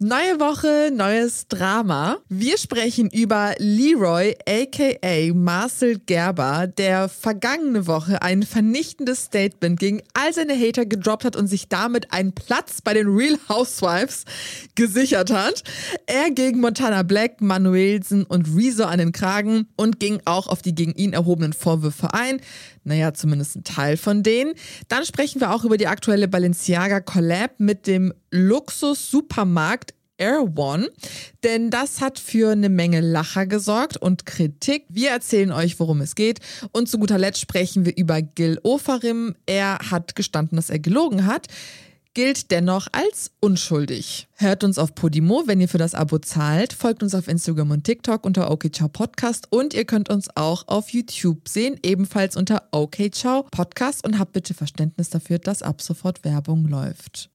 Neue Woche, neues Drama. Wir sprechen über Leroy, aka Marcel Gerber, der vergangene Woche ein vernichtendes Statement gegen all seine Hater gedroppt hat und sich damit einen Platz bei den Real Housewives gesichert hat. Er gegen Montana Black, Manuelsen und Rezo an den Kragen und ging auch auf die gegen ihn erhobenen Vorwürfe ein. Naja, zumindest ein Teil von denen. Dann sprechen wir auch über die aktuelle Balenciaga Collab mit dem Luxus-Supermarkt Air One, denn das hat für eine Menge Lacher gesorgt und Kritik. Wir erzählen euch, worum es geht. Und zu guter Letzt sprechen wir über Gil Ofarim. Er hat gestanden, dass er gelogen hat gilt dennoch als unschuldig. Hört uns auf Podimo, wenn ihr für das Abo zahlt, folgt uns auf Instagram und TikTok unter OKCiao Podcast und ihr könnt uns auch auf YouTube sehen, ebenfalls unter OKCiao Podcast und habt bitte Verständnis dafür, dass ab sofort Werbung läuft.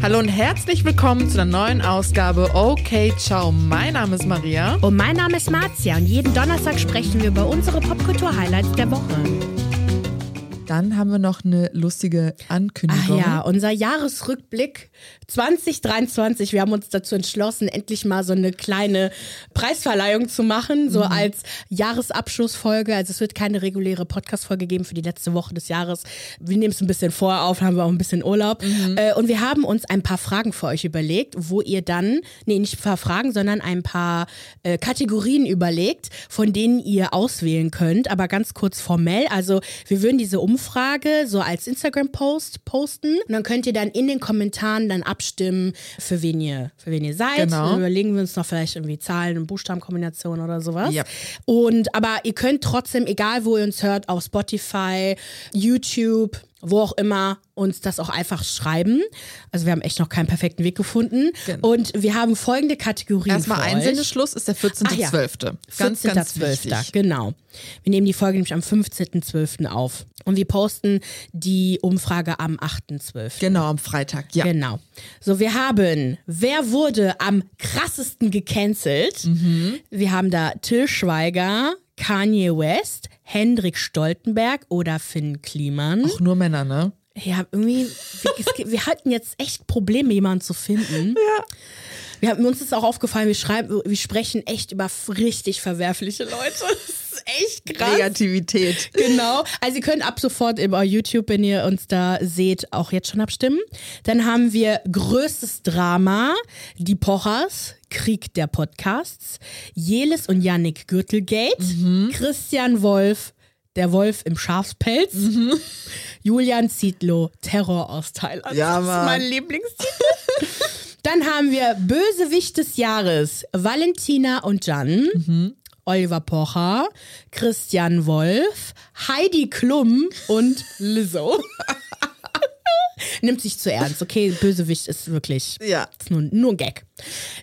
Hallo und herzlich willkommen zu einer neuen Ausgabe Okay Ciao. Mein Name ist Maria. Und mein Name ist Marzia und jeden Donnerstag sprechen wir über unsere Popkultur-Highlights der Woche. Dann haben wir noch eine lustige Ankündigung. Ach ja, unser Jahresrückblick 2023. Wir haben uns dazu entschlossen, endlich mal so eine kleine Preisverleihung zu machen, so mhm. als Jahresabschlussfolge. Also es wird keine reguläre Podcastfolge geben für die letzte Woche des Jahres. Wir nehmen es ein bisschen vorher auf, haben wir auch ein bisschen Urlaub. Mhm. Äh, und wir haben uns ein paar Fragen für euch überlegt, wo ihr dann, nee, nicht ein paar Fragen, sondern ein paar äh, Kategorien überlegt, von denen ihr auswählen könnt, aber ganz kurz formell. Also wir würden diese um Umfrage so als Instagram-Post posten. Und dann könnt ihr dann in den Kommentaren dann abstimmen, für wen ihr, für wen ihr seid. Genau. Dann überlegen wir uns noch vielleicht irgendwie Zahlen- und Buchstabenkombinationen oder sowas. Yep. Und aber ihr könnt trotzdem, egal wo ihr uns hört, auf Spotify, YouTube, wo auch immer, uns das auch einfach schreiben. Also wir haben echt noch keinen perfekten Weg gefunden. Genau. Und wir haben folgende Kategorien Erstmal Einsendeschluss ist der 14.12. Ja. Ganz, 14. ganz 12. Wichtig. Genau. Wir nehmen die Folge nämlich am 15.12. auf. Und wir posten die Umfrage am 8.12. Genau, am Freitag, ja. Genau. So, wir haben, wer wurde am krassesten gecancelt? Mhm. Wir haben da Till Schweiger, Kanye West, Hendrik Stoltenberg oder Finn Kliman. Auch nur Männer, ne? Ja, irgendwie, wir, wir hatten jetzt echt Probleme, jemanden zu finden. Ja. Wir haben, uns ist auch aufgefallen, wir schreiben, wir sprechen echt über richtig verwerfliche Leute. Das ist echt krass. Negativität. Genau. Also ihr könnt ab sofort über YouTube, wenn ihr uns da seht, auch jetzt schon abstimmen. Dann haben wir größtes Drama, die Pochers, Krieg der Podcasts, Jelis und Yannick Gürtelgate, mhm. Christian Wolf, der Wolf im Schafspelz, mhm. Julian Zietlow, Terror aus Thailand. Ja, Mann. Das ist mein Lieblingstitel. Dann haben wir Bösewicht des Jahres, Valentina und Jan. Mhm. Oliver Pocher, Christian Wolf, Heidi Klum und Lizzo. Nimmt sich zu ernst, okay? Bösewicht ist wirklich ja. ist nur, nur ein Gag.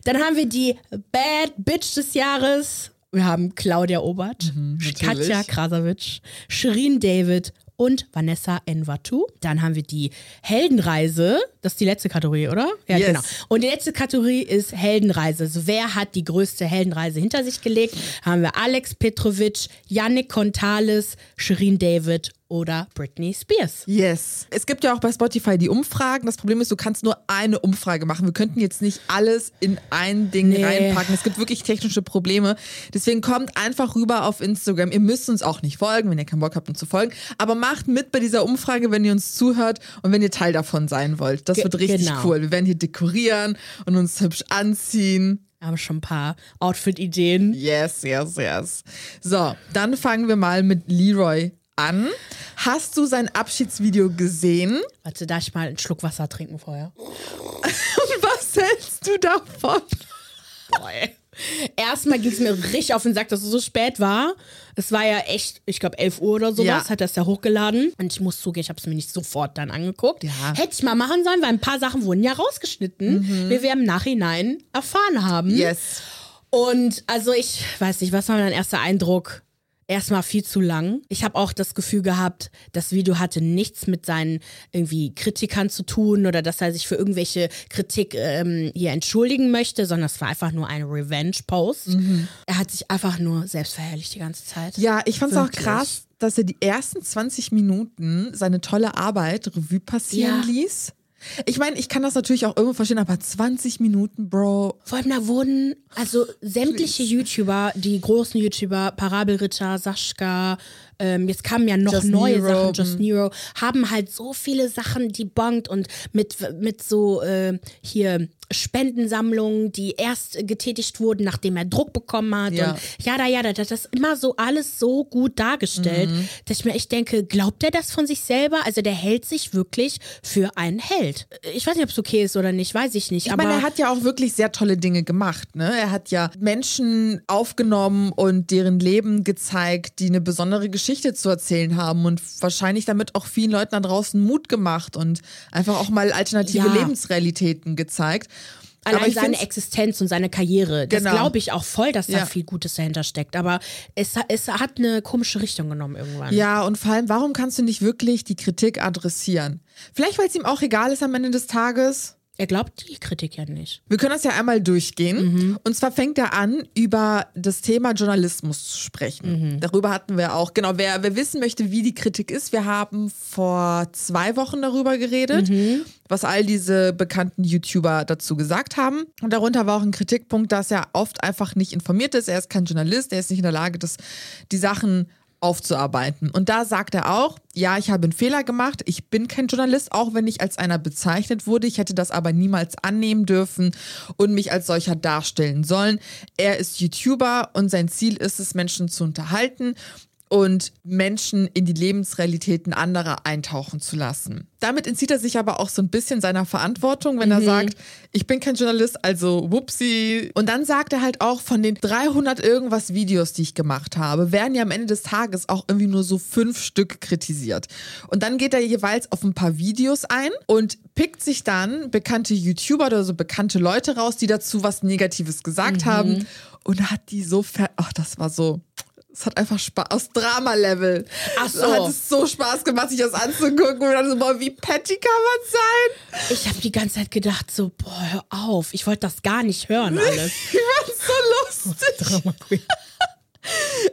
Dann haben wir die Bad Bitch des Jahres. Wir haben Claudia Obert, mhm, Katja Krasavitsch, Shirin David und Vanessa Envatu. Dann haben wir die Heldenreise. Das ist die letzte Kategorie, oder? Ja, yes. genau. Und die letzte Kategorie ist Heldenreise. Also wer hat die größte Heldenreise hinter sich gelegt? Haben wir Alex Petrovic, Yannick Contales, Shirin David oder Britney Spears. Yes. Es gibt ja auch bei Spotify die Umfragen. Das Problem ist, du kannst nur eine Umfrage machen. Wir könnten jetzt nicht alles in ein Ding nee. reinpacken. Es gibt wirklich technische Probleme. Deswegen kommt einfach rüber auf Instagram. Ihr müsst uns auch nicht folgen, wenn ihr keinen Bock habt, uns zu folgen. Aber macht mit bei dieser Umfrage, wenn ihr uns zuhört und wenn ihr Teil davon sein wollt. Das Ge wird richtig genau. cool. Wir werden hier dekorieren und uns hübsch anziehen. Wir haben schon ein paar Outfit-Ideen. Yes, yes, yes. So, dann fangen wir mal mit Leroy an. Hast du sein Abschiedsvideo gesehen? Warte, darf ich mal einen Schluck Wasser trinken vorher? Was hältst du davon? Boah, Erstmal ging es mir richtig auf den Sack, dass es so spät war. Es war ja echt, ich glaube, 11 Uhr oder sowas, ja. hat das ja hochgeladen. Und ich muss zugeben, ich habe es mir nicht sofort dann angeguckt. Ja. Hätte ich mal machen sollen, weil ein paar Sachen wurden ja rausgeschnitten, mhm. wie wir im Nachhinein erfahren haben. Yes. Und also ich weiß nicht, was war mein erster Eindruck? Erstmal viel zu lang. Ich habe auch das Gefühl gehabt, das Video hatte nichts mit seinen irgendwie Kritikern zu tun oder dass er sich für irgendwelche Kritik ähm, hier entschuldigen möchte, sondern es war einfach nur ein Revenge-Post. Mhm. Er hat sich einfach nur selbst verherrlicht die ganze Zeit. Ja, ich fand es auch krass, dass er die ersten 20 Minuten seine tolle Arbeit Revue passieren ja. ließ Ich meine, ich kann das natürlich auch irgendwo verstehen, aber 20 Minuten, Bro. Vor allem da wurden also sämtliche YouTuber, die großen YouTuber, Parabelritter, Sascha, ähm, jetzt kamen ja noch Just neue Nero, Sachen, Just Nero, haben halt so viele Sachen debunkt und mit, mit so äh, hier Spendensammlungen, die erst getätigt wurden, nachdem er Druck bekommen hat. Ja. Und ja, da, ja, da, das ist immer so alles so gut dargestellt, Mhm. dass ich mir echt denke, glaubt er das von sich selber? Also der hält sich wirklich für einen Held. Ich weiß nicht, ob es okay ist oder nicht, weiß ich nicht. Ich aber meine, er hat ja auch wirklich sehr tolle Dinge gemacht. Ne? Er hat ja Menschen aufgenommen und deren Leben gezeigt, die eine besondere Geschichte zu erzählen haben und wahrscheinlich damit auch vielen Leuten da draußen Mut gemacht und einfach auch mal alternative Ja. Lebensrealitäten gezeigt. Allein seine Existenz und seine Karriere. Das Genau. glaube ich auch voll, dass da Ja. viel Gutes dahinter steckt. Aber es, es hat eine komische Richtung genommen irgendwann. Ja, und vor allem, warum kannst du nicht wirklich die Kritik adressieren? Vielleicht, weil es ihm auch egal ist am Ende des Tages. Er glaubt die Kritik ja nicht. Wir können das ja einmal durchgehen. Mhm. Und zwar fängt er an, über das Thema Journalismus zu sprechen. Mhm. Darüber hatten wir auch, genau, wer, wer wissen möchte, wie die Kritik ist, wir haben vor zwei Wochen darüber geredet, Mhm. was all diese bekannten YouTuber dazu gesagt haben. Und darunter war auch ein Kritikpunkt, dass er oft einfach nicht informiert ist. Er ist kein Journalist, er ist nicht in der Lage, das, die Sachen aufzuarbeiten. Und da sagt er auch, ja, ich habe einen Fehler gemacht, ich bin kein Journalist, auch wenn ich als einer bezeichnet wurde. Ich hätte das aber niemals annehmen dürfen und mich als solcher darstellen sollen. Er ist YouTuber und sein Ziel ist es, Menschen zu unterhalten und Menschen in die Lebensrealitäten anderer eintauchen zu lassen. Damit entzieht er sich aber auch so ein bisschen seiner Verantwortung, wenn er sagt, ich bin kein Journalist, also whoopsie. Und dann sagt er halt auch, von den 300 irgendwas Videos, die ich gemacht habe, werden ja am Ende des Tages auch irgendwie nur so fünf Stück kritisiert. Und dann geht er jeweils auf ein paar Videos ein und pickt sich dann bekannte YouTuber oder so bekannte Leute raus, die dazu was Negatives gesagt haben und hat die so ver... Ach, das war so... Es hat einfach Spaß, aus Drama-Level. Ach so. Hat es so Spaß gemacht, sich das anzugucken. Und dann so, boah, wie petty kann man sein? Ich habe die ganze Zeit gedacht, so, boah, hör auf. Ich wollte das gar nicht hören alles. Ich fand's so lustig.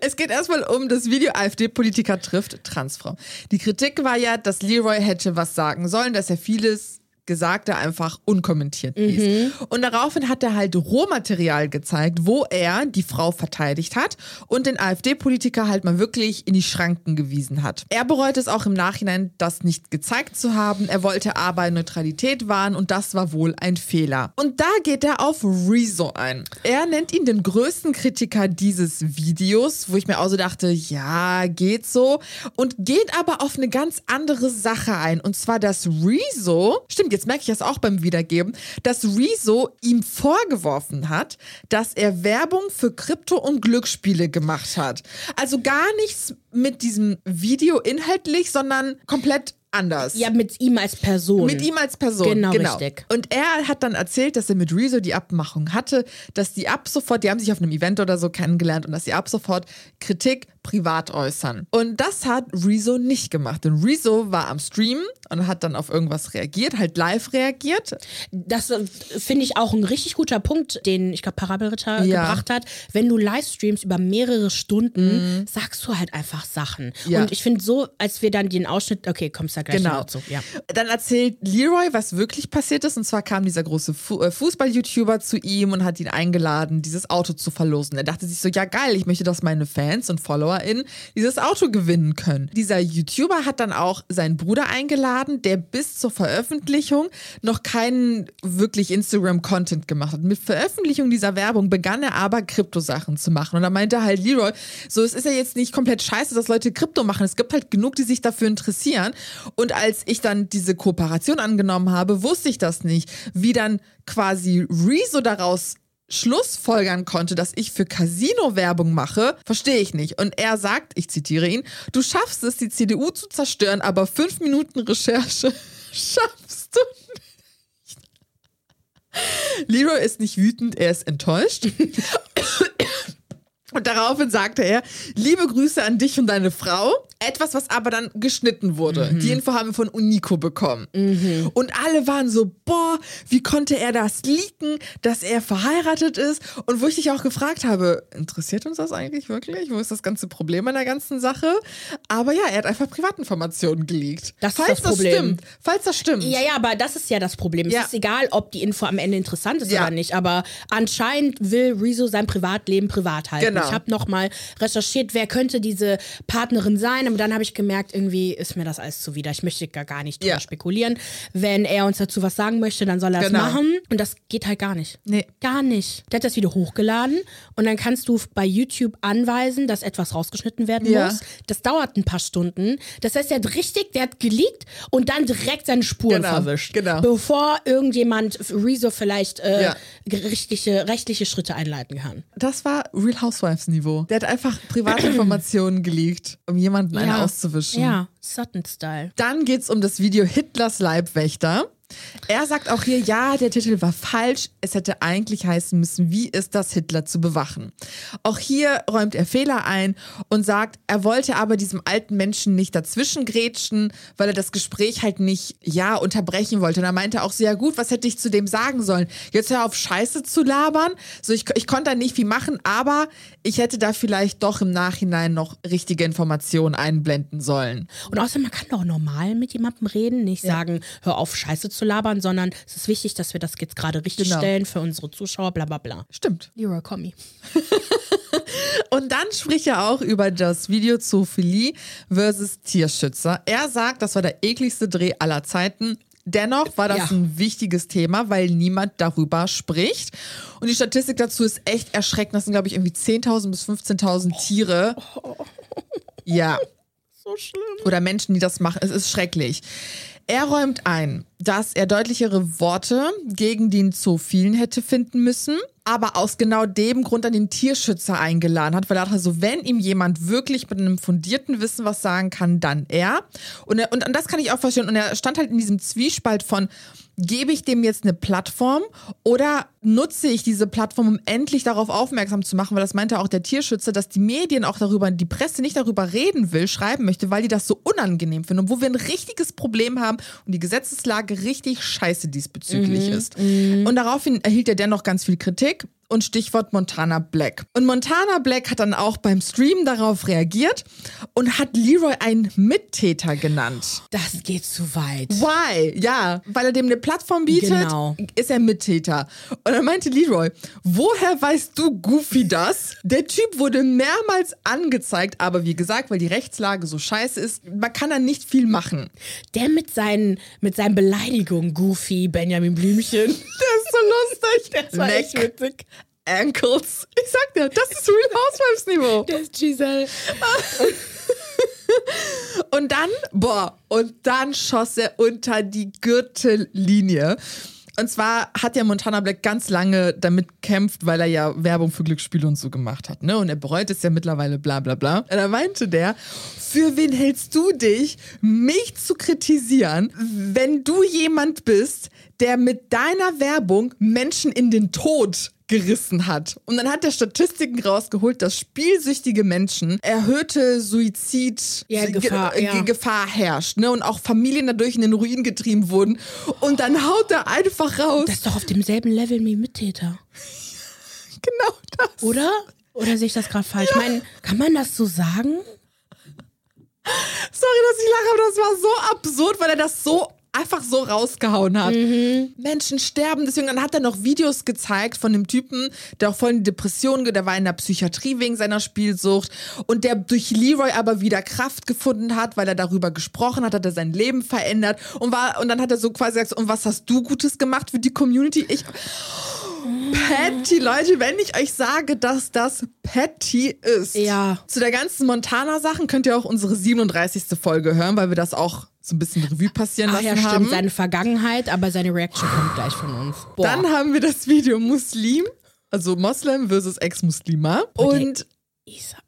Es geht erstmal um das Video AfD-Politiker trifft Transfrau. Die Kritik war ja, dass Leroy hätte was sagen sollen, dass er vieles Gesagte einfach unkommentiert ließ. Und daraufhin hat er halt Rohmaterial gezeigt, wo er die Frau verteidigt hat und den AfD-Politiker halt mal wirklich in die Schranken gewiesen hat. Er bereut es auch im Nachhinein, das nicht gezeigt zu haben. Er wollte aber Neutralität wahren und das war wohl ein Fehler. Und da geht er auf Rezo ein. Er nennt ihn den größten Kritiker dieses Videos, wo ich mir auch so dachte, ja, geht so. Und geht aber auf eine ganz andere Sache ein. Und zwar, dass Rezo, stimmt, jetzt merke ich das auch beim Wiedergeben, dass Rezo ihm vorgeworfen hat, dass er Werbung für Krypto- und Glücksspiele gemacht hat. Also gar nichts mit diesem Video inhaltlich, sondern komplett anders. Ja, mit ihm als Person. Mit ihm als Person. Genau, richtig. Und er hat dann erzählt, dass er mit Rezo die Abmachung hatte, dass die ab sofort, die haben sich auf einem Event oder so kennengelernt und dass sie ab sofort Kritik privat äußern. Und das hat Rezo nicht gemacht. Denn Rezo war am Stream und hat dann auf irgendwas reagiert, halt live reagiert. Das äh, finde ich auch ein richtig guter Punkt, den ich glaube Parabelritter Ja. gebracht hat. Wenn du Livestreamst über mehrere Stunden, sagst du halt einfach Sachen. Mhm. Ja. Und ich finde so, als wir dann den Ausschnitt, okay, kommst da gleich Genau. zu. Ja. Dann erzählt Leroy, was wirklich passiert ist. Und zwar kam dieser große Fu äh, Fußball-YouTuber zu ihm und hat ihn eingeladen, dieses Auto zu verlosen. Er dachte sich so, ja geil, ich möchte, dass meine Fans und FollowerInnen dieses Auto gewinnen können. Dieser YouTuber hat dann auch seinen Bruder eingeladen, der bis zur Veröffentlichung noch keinen wirklich Instagram-Content gemacht hat. Mit Veröffentlichung dieser Werbung begann er aber Kryptosachen zu machen. Und da meinte halt Leroy, so es ist ja jetzt nicht komplett scheiße, dass Leute Krypto machen. Es gibt halt genug, die sich dafür interessieren. Und als ich dann diese Kooperation angenommen habe, wusste ich das nicht, wie dann quasi Rezo daraus Schlussfolgern konnte, dass ich für Casino Werbung mache, verstehe ich nicht. Und er sagt, ich zitiere ihn, du schaffst es, die CDU zu zerstören, aber fünf Minuten Recherche schaffst du nicht. Leroy ist nicht wütend, er ist enttäuscht. Und daraufhin sagte er, liebe Grüße an dich und deine Frau. Etwas, was aber dann geschnitten wurde. Mhm. Die Info haben wir von Unico bekommen. Und alle waren so, boah, wie konnte er das leaken, dass er verheiratet ist? Und wo ich dich auch gefragt habe, interessiert uns das eigentlich wirklich? Wo ist das ganze Problem an der ganzen Sache? Aber ja, er hat einfach Privatinformationen geleakt. Das ist falls das Problem. stimmt. Falls das stimmt. Ja, ja, aber das ist ja das Problem. Ja. Es ist egal, ob die Info am Ende interessant ist Ja. oder nicht, aber anscheinend will Rezo sein Privatleben privat halten. Genau. Ich habe nochmal recherchiert, wer könnte diese Partnerin sein, aber dann habe ich gemerkt, irgendwie ist mir das alles zuwider. Ich möchte gar, gar nicht drüber Ja. spekulieren. Wenn er uns dazu was sagen möchte, dann soll er es Genau. machen. Und das geht halt gar nicht. Nee. Gar nicht. Der hat das Video hochgeladen und dann kannst du bei YouTube anweisen, dass etwas rausgeschnitten werden Ja. muss. Das dauert ein paar Stunden. Das heißt, er hat richtig, der hat geleakt und dann direkt seine Spuren Genau, verwischt. genau. Bevor irgendjemand Rezo vielleicht äh, Ja. gerichtliche, rechtliche Schritte einleiten kann. Das war Real Housewives Niveau. Der hat einfach Privatinformationen geleakt, um jemanden einen auszuwischen. Ja, Sutton-Style. Dann geht's um das Video Hitlers Leibwächter. Er sagt auch hier, ja, der Titel war falsch. Es hätte eigentlich heißen müssen, wie ist das, Hitler zu bewachen. Auch hier räumt er Fehler ein und sagt, er wollte aber diesem alten Menschen nicht dazwischen grätschen, weil er das Gespräch halt nicht, ja, unterbrechen wollte. Und er meinte auch so, ja gut, was hätte ich zu dem sagen sollen? Jetzt hör auf, Scheiße zu labern. So, ich, ich konnte da nicht viel machen, aber ich hätte da vielleicht doch im Nachhinein noch richtige Informationen einblenden sollen. Und außerdem, man kann doch normal mit jemandem reden, nicht sagen, hör auf, Scheiße zu labern, sondern es ist wichtig, dass wir das jetzt gerade richtig Genau. stellen für unsere Zuschauer, bla bla bla. Stimmt. Leroy Comey. Und dann spricht er auch über das Video Zoophilie versus Tierschützer. Er sagt, das war der ekligste Dreh aller Zeiten. Dennoch war das Ja. ein wichtiges Thema, weil niemand darüber spricht. Und die Statistik dazu ist echt erschreckend. Das sind, glaube ich, irgendwie 10.000 bis 15.000 Tiere. Ja. So schlimm. Oder Menschen, die das machen. Es ist schrecklich. Er räumt ein, dass er deutlichere Worte gegen den Zoophilen hätte finden müssen, aber aus genau dem Grund an den Tierschützer eingeladen hat, weil er dachte so, wenn ihm jemand wirklich mit einem fundierten Wissen was sagen kann, dann er. Und, er, und, und das kann ich auch verstehen. Und er stand halt in diesem Zwiespalt von, gebe ich dem jetzt eine Plattform oder nutze ich diese Plattform, um endlich darauf aufmerksam zu machen, weil das meinte auch der Tierschützer, dass die Medien auch darüber, die Presse nicht darüber reden will, schreiben möchte, weil die das so unangenehm finden und wo wir ein richtiges Problem haben und die Gesetzeslage richtig scheiße diesbezüglich ist. Und daraufhin erhielt er dennoch ganz viel Kritik. Und Stichwort Montana Black. Und Montana Black hat dann auch beim Stream darauf reagiert und hat Leroy einen Mittäter genannt. Das geht zu weit. Why? Ja, weil er dem eine Plattform bietet, Genau. ist er Mittäter. Und dann meinte Leroy, woher weißt du Goofy das? Der Typ wurde mehrmals angezeigt, aber wie gesagt, weil die Rechtslage so scheiße ist, man kann da nicht viel machen. Der mit seinen, mit seinen Beleidigungen, Goofy, Benjamin Blümchen. Der ist so lustig. Das war echt witzig. Ankles. Ich sag dir, das ist Real Housewives Niveau. Der ist Giselle. Und dann, boah, und dann schoss er unter die Gürtellinie. Und zwar hat ja Montana Black ganz lange damit gekämpft, weil er ja Werbung für Glücksspiele und so gemacht hat, ne? Und er bereut es ja mittlerweile, bla bla bla. Und da meinte der, für wen hältst du dich, mich zu kritisieren, wenn du jemand bist, der mit deiner Werbung Menschen in den Tod gerissen hat. Und dann hat er Statistiken rausgeholt, dass spielsüchtige Menschen erhöhte Suizid Ja, Ge- ja. Gefahr herrscht, ne? Und auch Familien dadurch in den Ruin getrieben wurden. Und dann haut er einfach raus. Das ist doch auf demselben Level wie Mittäter. genau das. Oder? Oder sehe ich das gerade falsch? Ich meine, kann man das so sagen? Sorry, dass ich lache, aber das war so absurd, weil er das so einfach so rausgehauen hat. Menschen sterben, deswegen dann hat er noch Videos gezeigt von dem Typen, der auch voll in Depressionen, ge- der war in der Psychiatrie wegen seiner Spielsucht und der durch Leroy aber wieder Kraft gefunden hat, weil er darüber gesprochen hat, hat er sein Leben verändert und war und dann hat er so quasi gesagt, und was hast du Gutes gemacht für die Community? Ich Patty, Leute, wenn ich euch sage, dass das Patty ist. Ja. Zu der ganzen Montana-Sachen könnt ihr auch unsere 37. Folge hören, weil wir das auch so ein bisschen Revue passieren Ach lassen ja, stimmt. haben. Seine Vergangenheit, aber seine Reaction kommt gleich von uns. Boah. Dann haben wir das Video Muslim, also Moslem versus Ex-Muslima. Und Isabel.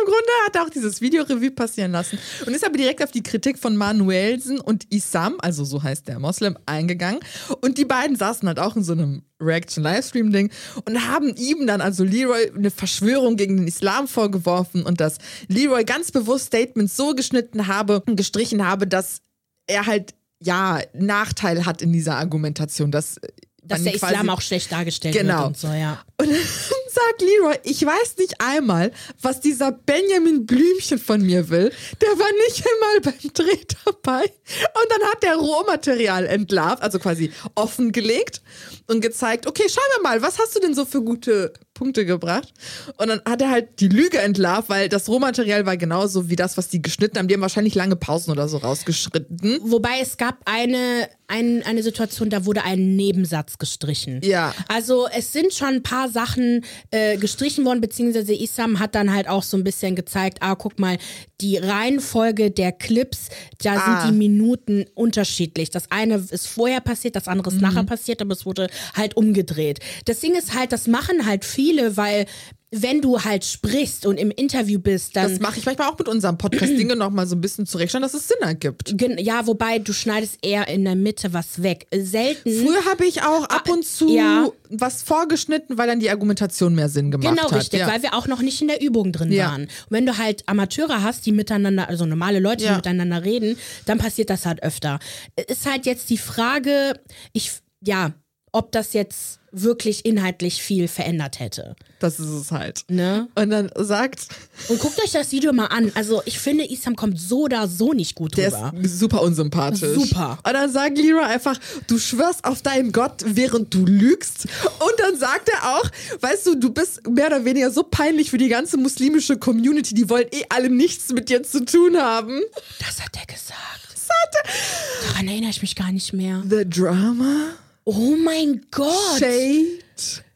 Im Grunde hat er auch dieses Video-Revue passieren lassen und ist aber direkt auf die Kritik von Manuelsen und Isam, also so heißt der Moslem, eingegangen. Und die beiden saßen halt auch in so einem Reaction-Livestream-Ding und haben ihm dann, also Leroy, eine Verschwörung gegen den Islam vorgeworfen und dass Leroy ganz bewusst Statements so geschnitten habe und gestrichen habe, dass er halt ja Nachteil hat in dieser Argumentation, dass dass der Islam auch schlecht dargestellt genau. wird und so, ja. Und dann sagt Leroy, ich weiß nicht einmal, was dieser Benjamin Blümchen von mir will. Der war nicht einmal beim Dreh dabei. Und dann hat der Rohmaterial entlarvt, also quasi offengelegt und gezeigt, okay, schauen wir mal, was hast du denn so für gute Punkte gebracht? Und dann hat er halt die Lüge entlarvt, weil das Rohmaterial war genauso wie das, was die geschnitten haben. Die haben wahrscheinlich lange Pausen oder so rausgeschritten. Wobei es gab eine, ein, eine Situation, da wurde ein Nebensatz gestrichen. Ja. Also es sind schon ein paar Sachen äh, gestrichen worden, beziehungsweise Isam hat dann halt auch so ein bisschen gezeigt, ah, guck mal, die Reihenfolge der Clips, da Ah. sind die Minuten unterschiedlich. Das eine ist vorher passiert, das andere ist nachher passiert, aber es wurde halt umgedreht. Das Ding ist halt, das machen halt viele, weil wenn du halt sprichst und im Interview bist, dann Das mache ich manchmal auch mit unserem Podcast Dinge noch mal so ein bisschen zurechtstellen, dass es Sinn ergibt. Ja, wobei du schneidest eher in der Mitte was weg. Selten. Früher habe ich auch ab und zu ja. was vorgeschnitten, weil dann die Argumentation mehr Sinn gemacht Genau, hat. richtig, ja. weil wir auch noch nicht in der Übung drin Ja. waren. Und wenn du halt Amateure hast, die miteinander, also normale Leute, die miteinander reden, dann passiert das halt öfter. Ist halt jetzt die Frage, ich, ja, ob das jetzt wirklich inhaltlich viel verändert hätte. Das ist es halt. Ne? Und dann sagt, Und guckt euch das Video mal an. Also ich finde, Isam kommt so oder so nicht gut der rüber. ist super unsympathisch. Super. Und dann sagt Leroy einfach, du schwörst auf deinen Gott, während du lügst. Und dann sagt er auch, weißt du, du bist mehr oder weniger so peinlich für die ganze muslimische Community, die wollen eh alle nichts mit dir zu tun haben. Das hat er gesagt. Das hat er. Daran erinnere ich mich gar nicht mehr. The Drama? Oh mein Gott. Shade?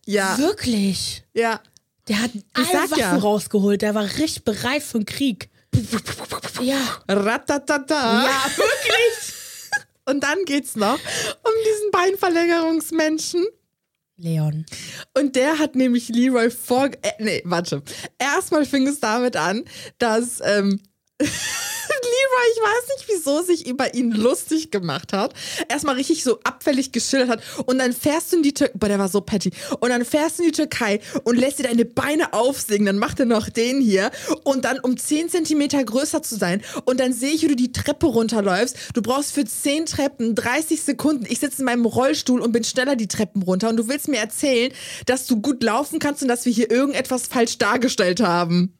Ja. Wirklich. Ja. Der hat alle Waffen ja. rausgeholt. Der war richtig bereit für den Krieg. Ja. Ratatata. Ja, wirklich. Und dann geht's noch um diesen Beinverlängerungsmenschen. Leon. Und der hat nämlich Leroy vor. Äh, nee, warte. Erstmal fing es damit an, dass ähm, Leroy, ich weiß nicht wieso, sich über ihn lustig gemacht hat. Erstmal richtig so abfällig geschildert hat. Und dann fährst du in die Türkei. Boah, der war so petty. Und dann fährst du in die Türkei und lässt dir deine Beine aufsägen. Dann macht er noch den hier. Und dann um 10 Zentimeter größer zu sein. Und dann sehe ich, wie du die Treppe runterläufst. Du brauchst für 10 Treppen 30 Sekunden. Ich sitze in meinem Rollstuhl und bin schneller die Treppen runter. Und du willst mir erzählen, dass du gut laufen kannst und dass wir hier irgendetwas falsch dargestellt haben.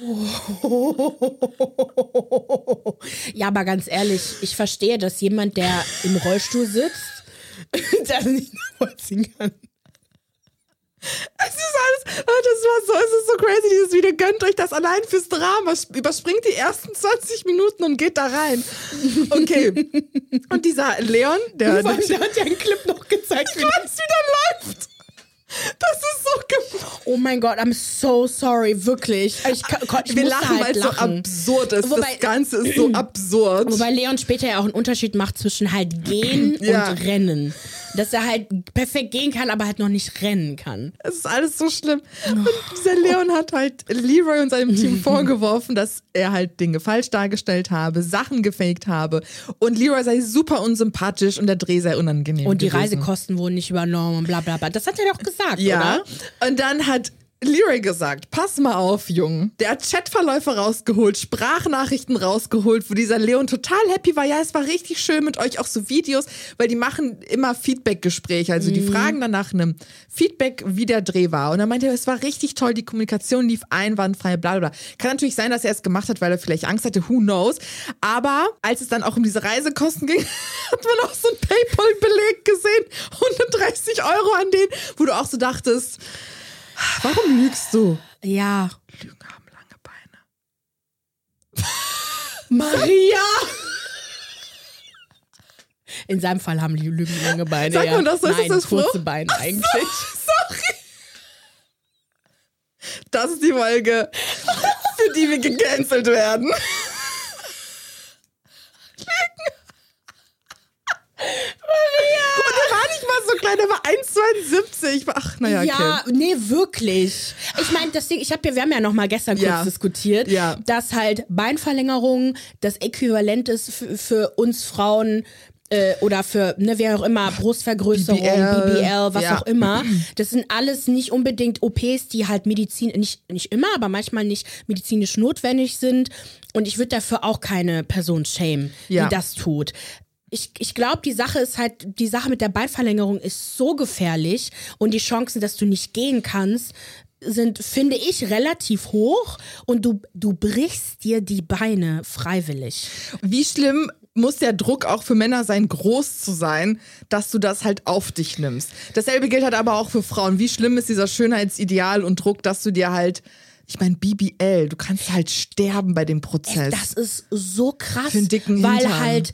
Ja, aber ganz ehrlich, ich verstehe, dass jemand, der im Rollstuhl sitzt, das nicht nachvollziehen kann. Es ist alles, oh, das war so, es ist so crazy, dieses Video. Gönnt euch das allein fürs Drama. Sp- Überspringt die ersten 20 Minuten und geht da rein. Okay. Und dieser Leon, der, der, der hat ja einen Clip noch gezeigt. wie was wieder läuft. Das. Oh mein Gott, I'm so sorry, wirklich. Ich, kann- ich Wir lachen, halt weil es so absurd ist. Wobei- das Ganze ist so absurd. Wobei Leon später ja auch einen Unterschied macht zwischen halt gehen Ja. und rennen. Dass er halt perfekt gehen kann, aber halt noch nicht rennen kann. Es ist alles so schlimm. Und dieser Leon hat halt Leroy und seinem Team vorgeworfen, dass er halt Dinge falsch dargestellt habe, Sachen gefaked habe. Und Leroy sei super unsympathisch und der Dreh sei unangenehm. Und die gewesen. Reisekosten wurden nicht übernommen und bla bla bla. Das hat er doch gesagt, Ja. oder? Und dann hat Leroy gesagt, pass mal auf, Jung. Der hat Chatverläufe rausgeholt, Sprachnachrichten rausgeholt, wo dieser Leon total happy war. Ja, es war richtig schön mit euch, auch so Videos, weil die machen immer Feedback-Gespräche. Also die fragen dann nach einem Feedback, wie der Dreh war. Und dann meinte er, es war richtig toll, die Kommunikation lief einwandfrei, bla bla bla. Kann natürlich sein, dass er es gemacht hat, weil er vielleicht Angst hatte, who knows. Aber als es dann auch um diese Reisekosten ging, hat man auch so einen Paypal-Beleg gesehen, 130 Euro an den, wo du auch so dachtest, Warum lügst du? Ja. Lügen haben lange Beine. Maria! In seinem Fall haben die Lügen lange Beine. Sagt ja. man das so? Ist Nein, das kurze Spruch? Beine eigentlich. Sorry. Das ist die Folge, für die wir gecancelt werden. Und er war nicht mal so klein, er war 1,72. Ach, naja, okay. Ja, nee, wirklich. Ich meine, deswegen, ich habe ja, wir haben ja noch mal gestern kurz Ja. diskutiert, Ja. dass halt Beinverlängerung das Äquivalent ist für, für uns Frauen äh, oder für, ne, wer auch immer, Brustvergrößerung, BBL, BBL, was ja. auch immer. Das sind alles nicht unbedingt OPs, die halt Medizin, nicht, nicht immer, aber manchmal nicht medizinisch notwendig sind. Und ich würde dafür auch keine Person schämen, Ja. die das tut. Ich, ich glaube, die Sache ist halt, die Sache mit der Beinverlängerung ist so gefährlich und die Chancen, dass du nicht gehen kannst, sind, finde ich, relativ hoch und du, du brichst dir die Beine freiwillig. Wie schlimm muss der Druck auch für Männer sein, groß zu sein, dass du das halt auf dich nimmst. Dasselbe gilt halt aber auch für Frauen. Wie schlimm ist dieser Schönheitsideal und Druck, dass du dir halt, ich meine, BBL, du kannst halt sterben bei dem Prozess. Das ist so krass, Für einen dicken weil Hintern. halt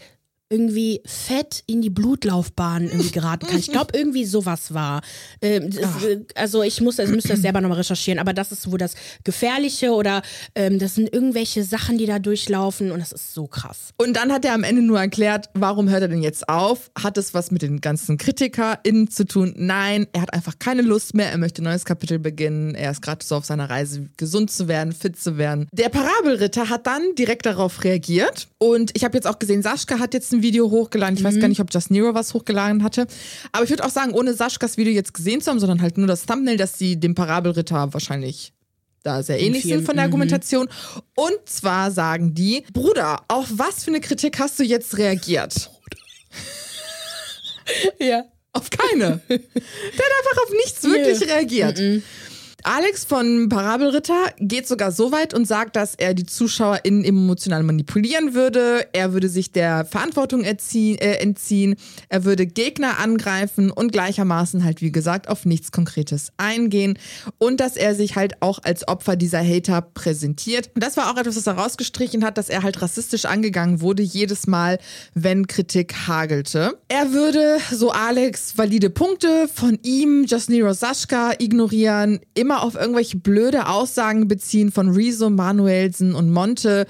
irgendwie Fett in die Blutlaufbahn irgendwie geraten kann. Ich glaube, irgendwie sowas war. Ähm, das, äh, also ich muss, also müsste das selber nochmal recherchieren, aber das ist wohl das Gefährliche oder ähm, das sind irgendwelche Sachen, die da durchlaufen und das ist so krass. Und dann hat er am Ende nur erklärt, warum hört er denn jetzt auf? Hat es was mit den ganzen KritikerInnen zu tun? Nein, er hat einfach keine Lust mehr. Er möchte ein neues Kapitel beginnen. Er ist gerade so auf seiner Reise, gesund zu werden, fit zu werden. Der Parabelritter hat dann direkt darauf reagiert. Und ich habe jetzt auch gesehen, Sascha hat jetzt ein Video hochgeladen. Ich weiß gar nicht, ob Just Nero was hochgeladen hatte. Aber ich würde auch sagen, ohne Saschkas Video jetzt gesehen zu haben, sondern halt nur das Thumbnail, dass sie dem Parabelritter wahrscheinlich da sehr ähnlich sind von der Argumentation. Und zwar sagen die, Bruder, auf was für eine Kritik hast du jetzt reagiert? Ja. Auf keine. Der hat einfach auf nichts wirklich reagiert. Alex von Parabelritter geht sogar so weit und sagt, dass er die ZuschauerInnen emotional manipulieren würde. Er würde sich der Verantwortung erziehen, äh, entziehen. Er würde Gegner angreifen und gleichermaßen halt, wie gesagt, auf nichts Konkretes eingehen. Und dass er sich halt auch als Opfer dieser Hater präsentiert. Und das war auch etwas, was er rausgestrichen hat, dass er halt rassistisch angegangen wurde, jedes Mal, wenn Kritik hagelte. Er würde, so Alex, valide Punkte von ihm, Jasniro Sascha, ignorieren, immer auf irgendwelche blöde Aussagen beziehen von Rezo, Manuelsen und Monte,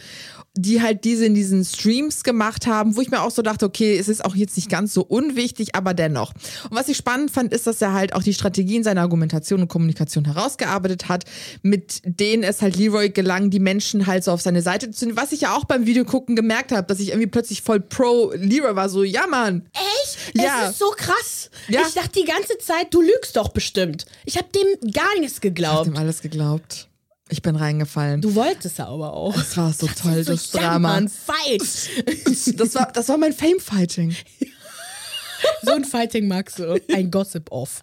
die halt diese in diesen Streams gemacht haben, wo ich mir auch so dachte, okay, es ist auch jetzt nicht ganz so unwichtig, aber dennoch. Und was ich spannend fand, ist, dass er halt auch die Strategien seiner Argumentation und Kommunikation herausgearbeitet hat, mit denen es halt Leroy gelang, die Menschen halt so auf seine Seite zu nehmen. Was ich ja auch beim Video gucken gemerkt habe, dass ich irgendwie plötzlich voll pro Leroy war, so, ja Mann, Echt? Ja. Es ist so krass. Ja. Ich dachte die ganze Zeit, du lügst doch bestimmt. Ich habe dem gar nichts Ich hab geglaubt. dem alles geglaubt. Ich bin reingefallen. Du wolltest aber auch. Das war so toll, So, das ja, Drama. Fight. Das war, das war mein Fame-Fighting. so ein Fighting magst du. Ein Gossip-Off.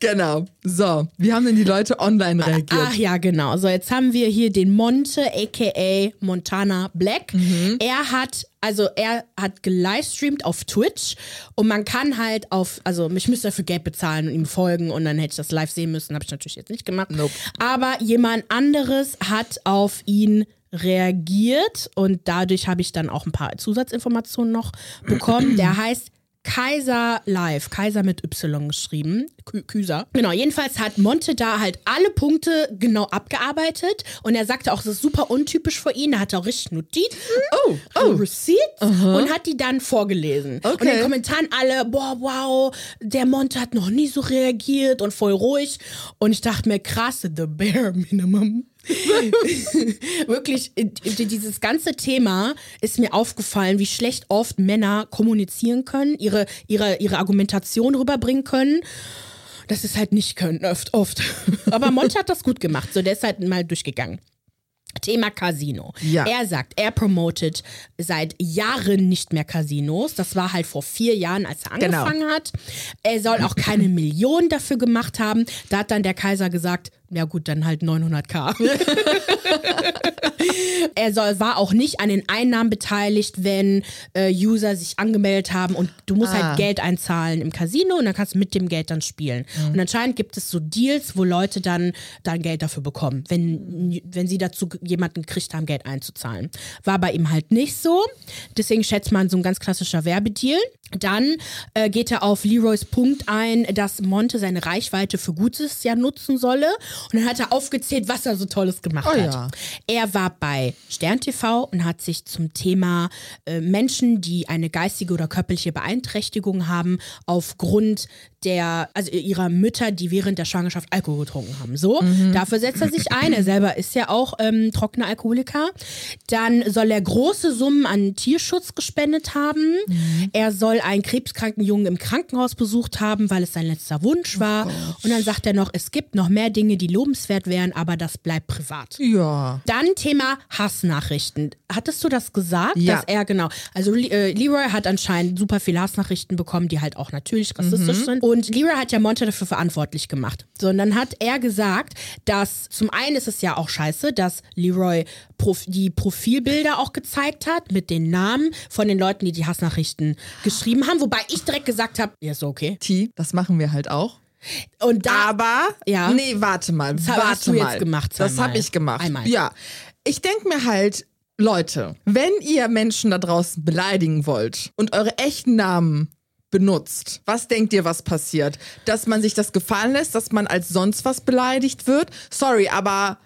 Genau. So, wie haben denn die Leute online reagiert? Ach ja, genau. So, jetzt haben wir hier den Monte, aka Montana Black. Mhm. Er hat, also er hat gelivestreamt auf Twitch und man kann halt auf, also ich müsste dafür Geld bezahlen und ihm folgen und dann hätte ich das live sehen müssen. Habe ich natürlich jetzt nicht gemacht. Nope. Aber jemand anderes hat auf ihn reagiert und dadurch habe ich dann auch ein paar Zusatzinformationen noch bekommen. Der heißt Kaiser Live, Kaiser mit Y geschrieben, Kü Küser. Genau, jedenfalls hat Monte da halt alle Punkte genau abgearbeitet und er sagte auch, das ist super untypisch für ihn, er hatte auch richtig Notizen, Oh, oh. Receipts und hat die dann vorgelesen. Und in Okay. den Kommentaren alle, boah, wow, der Monte hat noch nie so reagiert und voll ruhig. Und ich dachte mir, krass, the bare minimum. Wirklich, äh, dieses ganze Thema ist mir aufgefallen, wie schlecht oft Männer kommunizieren können, ihre, ihre, ihre Argumentation rüberbringen können. Das ist halt nicht können, oft, oft. Aber Monte hat das gut gemacht. So, der ist halt mal durchgegangen. Thema Casino. Ja. Er sagt, er promotet seit Jahren nicht mehr Casinos. Das war halt vor vier Jahren, als er Genau. angefangen hat. Er soll auch keine Millionen dafür gemacht haben. Da hat dann der Kaiser gesagt, ja gut, dann halt 900k. er soll, war auch nicht an den Einnahmen beteiligt, wenn äh, User sich angemeldet haben und du musst Ah. halt Geld einzahlen im Casino und dann kannst du mit dem Geld dann spielen. Mhm. Und anscheinend gibt es so Deals, wo Leute dann, dann Geld dafür bekommen, wenn, wenn sie dazu jemanden gekriegt haben, Geld einzuzahlen. War bei ihm halt nicht so. Deswegen schätzt man so ein ganz klassischer Werbedeal. Dann äh, geht er auf Leroys Punkt ein, dass Monte seine Reichweite für Gutes ja nutzen solle. Und dann hat er aufgezählt, was er so Tolles gemacht Oh hat. ja. Er war bei Stern TV und hat sich zum Thema äh, Menschen, die eine geistige oder körperliche Beeinträchtigung haben, aufgrund der, also ihrer Mütter, die während der Schwangerschaft Alkohol getrunken haben. So, dafür setzt er sich ein. Er selber ist ja auch ähm, trockener Alkoholiker. Dann soll er große Summen an Tierschutz gespendet haben. Er soll einen krebskranken Jungen im Krankenhaus besucht haben, weil es sein letzter Wunsch war. Und dann sagt er noch, es gibt noch mehr Dinge, die lobenswert wären, aber das bleibt privat. Ja. Dann Thema Hassnachrichten. Hattest du das gesagt? Ja. Dass er, genau. Also äh, Leroy hat anscheinend super viele Hassnachrichten bekommen, die halt auch natürlich rassistisch Mhm. sind. Und Leroy hat ja Monte dafür verantwortlich gemacht. So, und dann hat er gesagt, dass zum einen ist es ja auch scheiße, dass Leroy Prof die Profilbilder auch gezeigt hat mit den Namen von den Leuten, die die Hassnachrichten geschrieben haben. Wobei ich direkt gesagt habe, ja, ist okay. T, das machen wir halt auch. Und da Aber, Ja. nee, warte mal, Das warte hast du jetzt mal. gemacht Das zweimal. habe ich gemacht. Einmal. Ja. Ich denke mir halt, Leute, wenn ihr Menschen da draußen beleidigen wollt und eure echten Namen benutzt, was denkt ihr, was passiert? Dass man sich das gefallen lässt, dass man als sonst was beleidigt wird? Sorry, aber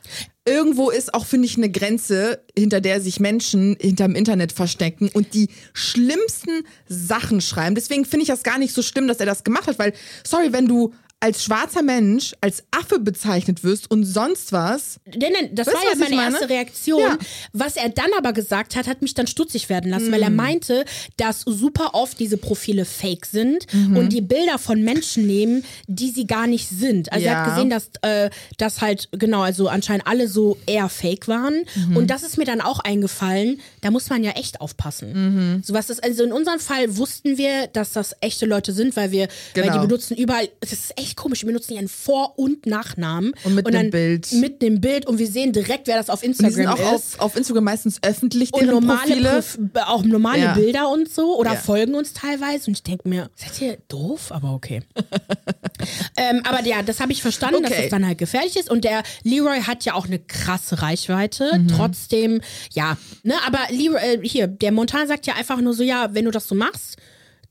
irgendwo ist auch, finde ich, eine Grenze, hinter der sich Menschen hinterm Internet verstecken und die schlimmsten Sachen schreiben. Deswegen finde ich das gar nicht so schlimm, dass er das gemacht hat, weil, sorry, wenn du als schwarzer Mensch als Affe bezeichnet wirst und sonst was. Nein, nein, das Weißt war ja meine meine? erste Reaktion. Ja. Was er dann aber gesagt hat, hat mich dann stutzig werden lassen, weil er Mhm. meinte, dass super oft diese Profile fake sind Mhm. und die Bilder von Menschen nehmen, die sie gar nicht sind. Also er Ja. hat gesehen, dass äh, das halt, genau, also anscheinend alle so eher fake waren. Mhm. Und das ist mir dann auch eingefallen, da muss man ja echt aufpassen. Mhm. So was ist, also in unserem Fall wussten wir, dass das echte Leute sind, weil wir, weil Genau. die benutzen überall, das ist echt komisch, die benutzen ihren Vor- und Nachnamen. Und mit dann dem Bild. Mit dem Bild und wir sehen direkt, wer das auf Und die sind Instagram auch ist. auf, auf Instagram meistens öffentlich, und normale Profile. Prof- auch normale Ja. Bilder und so oder Ja. folgen uns teilweise und ich denke mir, seid ihr doof? Aber okay. ähm, aber ja, das habe ich verstanden, dass Okay. es dann halt gefährlich ist und der Leroy hat ja auch eine krasse Reichweite. Mhm. Trotzdem, ja, ne, aber Leroy, äh, hier, der Montana sagt ja einfach nur so, ja, wenn du das so machst,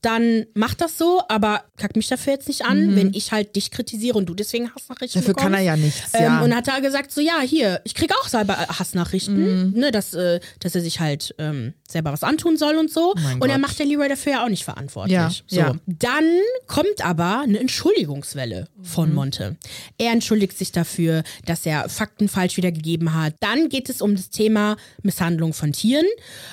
dann mach das so, aber kack mich dafür jetzt nicht an, wenn ich halt dich kritisiere und du deswegen Hassnachrichten Mhm. Dafür kann er bekommst. ja nichts, Ähm, ja. Und hat er gesagt, so ja, hier, ich kriege auch selber Hassnachrichten, Mhm. ne, dass, äh, dass er sich halt ähm, selber was antun soll und so. mein und er macht der Leroy dafür ja auch nicht verantwortlich. Ja, so. ja. Dann kommt aber eine Entschuldigungswelle von Mhm. Monte. Er entschuldigt sich dafür, dass er Fakten falsch wiedergegeben hat. Dann geht es um das Thema Misshandlung von Tieren.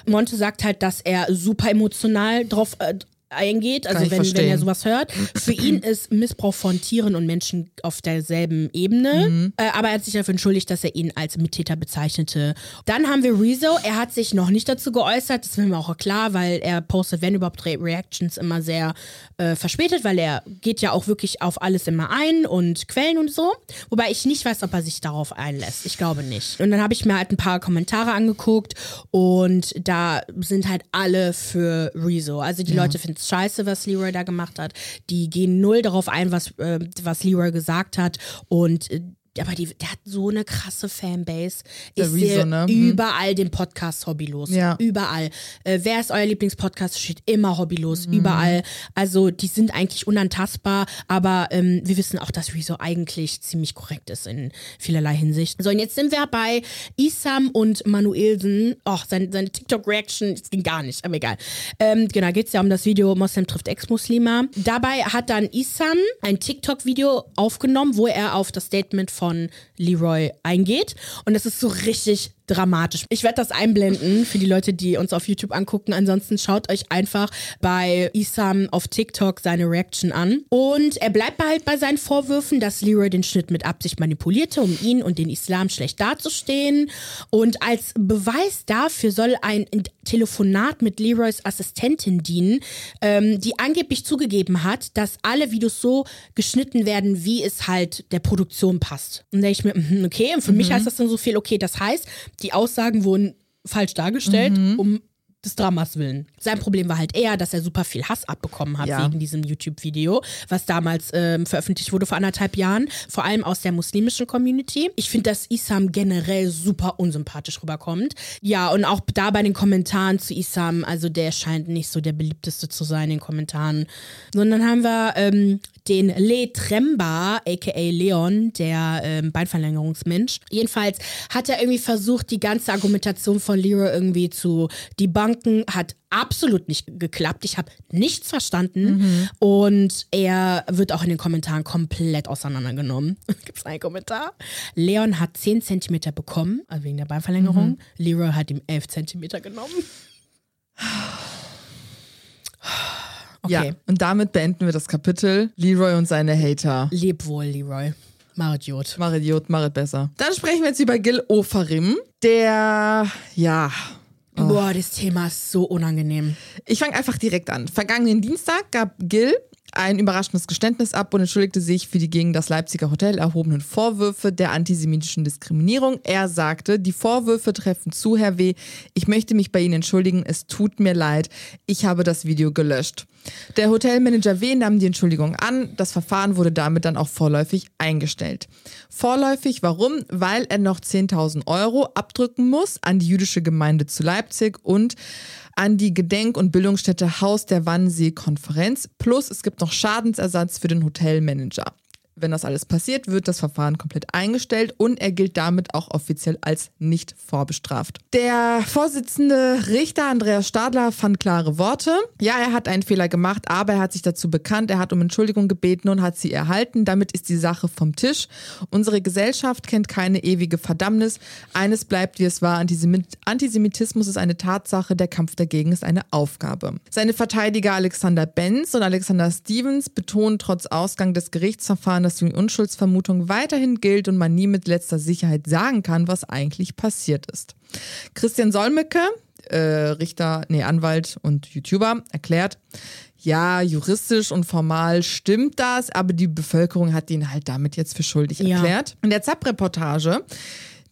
Monte sagt halt, dass er super emotional drauf äh, eingeht, also wenn, wenn er sowas hört. Für ihn ist Missbrauch von Tieren und Menschen auf derselben Ebene. Mhm. Äh, aber er hat sich dafür entschuldigt, dass er ihn als Mittäter bezeichnete. Dann haben wir Rezo. Er hat sich noch nicht dazu geäußert. Das ist mir auch klar, weil er postet, wenn überhaupt, Re Reactions immer sehr äh, verspätet, weil er geht ja auch wirklich auf alles immer ein und Quellen und so. Wobei ich nicht weiß, ob er sich darauf einlässt. Ich glaube nicht. Und dann habe ich mir halt ein paar Kommentare angeguckt und da sind halt alle für Rezo. Also die Leute finden es scheiße, was Leroy da gemacht hat. Die gehen null darauf ein, was, äh, was Leroy gesagt hat. Und äh, aber die, der hat so eine krasse Fanbase. Ich Rezo, sehe ne? Mhm. überall den Podcast Hobbylos. Ja. Überall. Äh, wer ist euer Lieblingspodcast? Steht immer Hobbylos. Mhm. Überall. Also die sind eigentlich unantastbar, aber ähm, wir wissen auch, dass Rezo eigentlich ziemlich korrekt ist in vielerlei Hinsicht. So, und jetzt sind wir bei Isam und Manuelsen. Och, seine, seine TikTok-Reaction, das ging gar nicht, aber egal. Ähm, genau, geht es ja um das Video Moslem trifft Ex-Muslima. Dabei hat dann Isam ein TikTok-Video aufgenommen, wo er auf das Statement von Leroy eingeht. Und das ist so richtig dramatisch. Ich werde das einblenden für die Leute, die uns auf YouTube angucken. Ansonsten schaut euch einfach bei Isam auf TikTok seine Reaction an. Und er bleibt halt bei seinen Vorwürfen, dass Leroy den Schnitt mit Absicht manipulierte, um ihn und den Islam schlecht dazustehen. Und als Beweis dafür soll ein Telefonat mit Leroys Assistentin dienen, ähm, die angeblich zugegeben hat, dass alle Videos so geschnitten werden, wie es halt der Produktion passt. Und da denke ich mir, mhm, okay, und für mich heißt das dann so viel, okay, das heißt, die Aussagen wurden falsch dargestellt, um des Dramas willen. Sein Problem war halt eher, dass er super viel Hass abbekommen hat Ja. wegen diesem YouTube-Video, was damals ähm, veröffentlicht wurde vor anderthalb Jahren, vor allem aus der muslimischen Community. Ich finde, dass Isam generell super unsympathisch rüberkommt. Ja, und auch da bei den Kommentaren zu Isam, also der scheint nicht so der beliebteste zu sein in den Kommentaren. Sondern haben wir ähm, den Le Tremba, aka Leon, der ähm, Beinverlängerungsmensch. Jedenfalls hat er irgendwie versucht, die ganze Argumentation von Leroy irgendwie zu debunken Schranken hat absolut nicht geklappt. Ich habe nichts verstanden. Und er wird auch in den Kommentaren komplett auseinandergenommen. Gibt es einen Kommentar? Leon hat 10 Zentimeter bekommen, also wegen der Beinverlängerung. Leroy hat ihm 11 Zentimeter genommen. Okay. Ja, und damit beenden wir das Kapitel. Leroy und seine Hater. Leb wohl, Leroy. Mach Idiot. Mach Idiot, mach es besser. Dann sprechen wir jetzt über Gil Ofarim, der, ja, Boah, das Thema ist so unangenehm. Ich fange einfach direkt an. Vergangenen Dienstag gab Gil ein überraschendes Geständnis ab und entschuldigte sich für die gegen das Leipziger Hotel erhobenen Vorwürfe der antisemitischen Diskriminierung. Er sagte, die Vorwürfe treffen zu, Herr W. Ich möchte mich bei Ihnen entschuldigen. Es tut mir leid. Ich habe das Video gelöscht. Der Hotelmanager W. nahm die Entschuldigung an. Das Verfahren wurde damit dann auch vorläufig eingestellt. Vorläufig, warum? Weil er noch 10.000 Euro abdrücken muss an die jüdische Gemeinde zu Leipzig und an die Gedenk- und Bildungsstätte Haus der Wannsee-Konferenz. Plus es gibt noch Schadensersatz für den Hotelmanager. Wenn das alles passiert, wird das Verfahren komplett eingestellt und er gilt damit auch offiziell als nicht vorbestraft. Der Vorsitzende Richter Andreas Stadler fand klare Worte. Ja, er hat einen Fehler gemacht, aber er hat sich dazu bekannt, er hat um Entschuldigung gebeten und hat sie erhalten. Damit ist die Sache vom Tisch. Unsere Gesellschaft kennt keine ewige Verdammnis. Eines bleibt, wie es war. Antisemit Antisemitismus ist eine Tatsache, der Kampf dagegen ist eine Aufgabe. Seine Verteidiger Alexander Benz und Alexander Stevens betonen trotz Ausgang des Gerichtsverfahrens, dass die Unschuldsvermutung weiterhin gilt und man nie mit letzter Sicherheit sagen kann, was eigentlich passiert ist. Christian Solmecke, äh, Richter, nee, Anwalt und YouTuber, erklärt, ja, juristisch und formal stimmt das, aber die Bevölkerung hat ihn halt damit jetzt für schuldig Ja. erklärt. In der ZAP-Reportage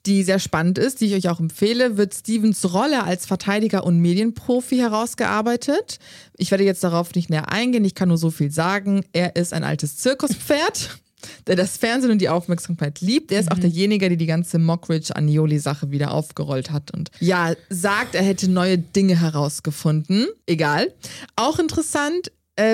die sehr spannend ist, die ich euch auch empfehle, wird Stevens Rolle als Verteidiger und Medienprofi herausgearbeitet. Ich werde jetzt darauf nicht näher eingehen, ich kann nur so viel sagen. Er ist ein altes Zirkuspferd. Der das Fernsehen und die Aufmerksamkeit liebt. Er ist auch derjenige, der die ganze Mockridge-Anioli-Sache wieder aufgerollt hat und ja, sagt, er hätte neue Dinge herausgefunden. Egal. Auch interessant,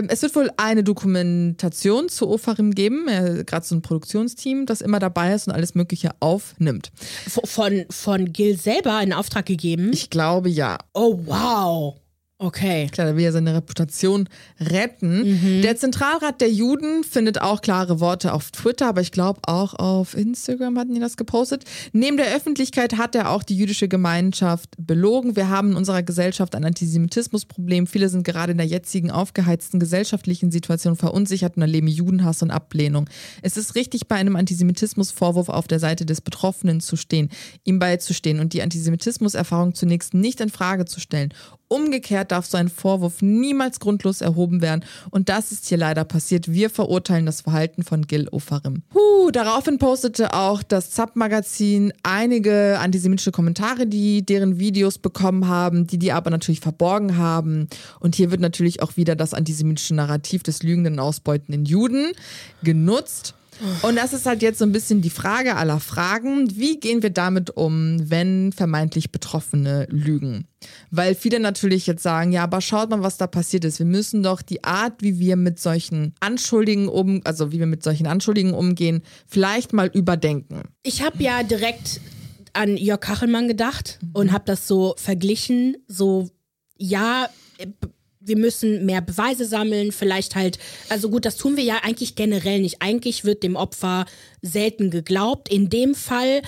es wird wohl eine Dokumentation zu Ofarim geben, äh, gerade so ein Produktionsteam, das immer dabei ist und alles Mögliche aufnimmt. Von, von Gil selber in Auftrag gegeben. Ich glaube ja. oh, wow. Okay. Klar, der will ja seine Reputation retten. Der Zentralrat der Juden findet auch klare Worte auf Twitter, aber ich glaube auch auf Instagram hatten die das gepostet. Neben der Öffentlichkeit hat er auch die jüdische Gemeinschaft belogen. Wir haben in unserer Gesellschaft ein Antisemitismusproblem. Viele sind gerade in der jetzigen aufgeheizten gesellschaftlichen Situation verunsichert und erleben Judenhass und Ablehnung. Es ist richtig, bei einem Antisemitismusvorwurf auf der Seite des Betroffenen zu stehen, ihm beizustehen und die Antisemitismuserfahrung zunächst nicht in Frage zu stellen. Umgekehrt darf so ein Vorwurf niemals grundlos erhoben werden. Und das ist hier leider passiert. Wir verurteilen das Verhalten von Gil Ofarim. Huh, daraufhin postete auch das ZAP-Magazin einige antisemitische Kommentare, die deren Videos bekommen haben, die die aber natürlich verborgen haben. Und hier wird natürlich auch wieder das antisemitische Narrativ des lügenden, ausbeutenden Juden genutzt. Und das ist halt jetzt so ein bisschen die Frage aller Fragen. Wie gehen wir damit um, wenn vermeintlich Betroffene lügen? Weil viele natürlich jetzt sagen, ja, aber schaut mal, was da passiert ist. Wir müssen doch die Art, wie wir mit solchen Anschuldigungen um, also wie wir mit solchen Anschuldigungen umgehen, vielleicht mal überdenken. Ich habe ja direkt an Jörg Kachelmann gedacht und habe das so verglichen. So, ja, wir müssen mehr Beweise sammeln, vielleicht halt, also gut, das tun wir ja eigentlich generell nicht. Eigentlich wird dem Opfer selten geglaubt. In dem Fall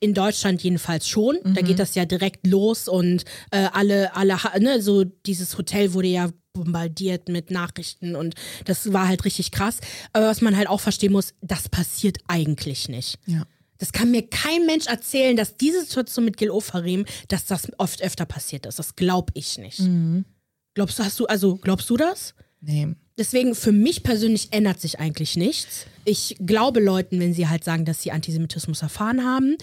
in Deutschland jedenfalls schon. Da geht das ja direkt los und äh, alle, alle, ne, so dieses Hotel wurde ja bombardiert mit Nachrichten und das war halt richtig krass. Aber was man halt auch verstehen muss, das passiert eigentlich nicht. Ja. Das kann mir kein Mensch erzählen, dass diese Situation mit Gil Ofarim, dass das oft öfter passiert ist. Das glaube ich nicht. Glaubst du, hast du, also glaubst du das? Nee. Deswegen, für mich persönlich ändert sich eigentlich nichts. Ich glaube Leuten, wenn sie halt sagen, dass sie Antisemitismus erfahren haben.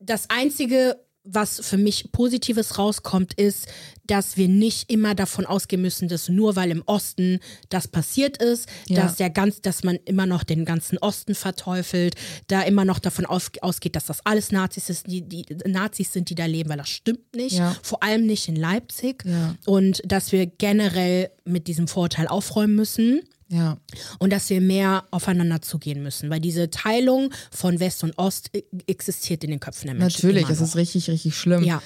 Das Einzige, was für mich Positives rauskommt, ist, dass wir nicht immer davon ausgehen müssen, dass nur weil im Osten das passiert ist, Ja. dass der ganz, dass man immer noch den ganzen Osten verteufelt, da immer noch davon aus, ausgeht, dass das alles Nazis ist, die, die Nazis sind, die da leben, weil das stimmt nicht. Ja. Vor allem nicht in Leipzig. Ja. Und dass wir generell mit diesem Vorurteil aufräumen müssen Ja. und dass wir mehr aufeinander zugehen müssen, weil diese Teilung von West und Ost existiert in den Köpfen der Menschen. Natürlich, es ist richtig, richtig schlimm. Ja.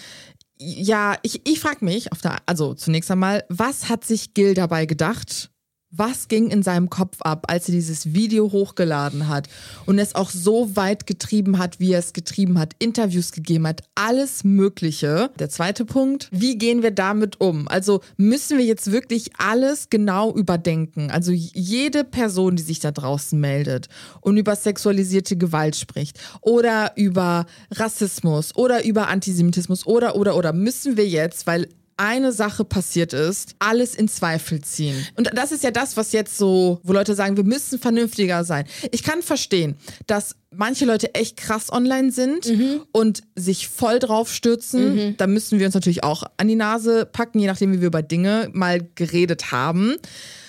Ja, ich, ich frage mich, auf der, also zunächst einmal, was hat sich Gil dabei gedacht? Was ging in seinem Kopf ab, als er dieses Video hochgeladen hat und es auch so weit getrieben hat, wie er es getrieben hat, Interviews gegeben hat, alles Mögliche. Der zweite Punkt, wie gehen wir damit um? Also müssen wir jetzt wirklich alles genau überdenken? Also jede Person, die sich da draußen meldet und über sexualisierte Gewalt spricht oder über Rassismus oder über Antisemitismus oder oder oder müssen wir jetzt, weil eine Sache passiert ist, alles in Zweifel ziehen. Und das ist ja das, was jetzt so, wo Leute sagen, wir müssen vernünftiger sein. Ich kann verstehen, dass manche Leute echt krass online sind mhm. und sich voll drauf stürzen. Mhm. Da müssen wir uns natürlich auch an die Nase packen, je nachdem, wie wir über Dinge mal geredet haben.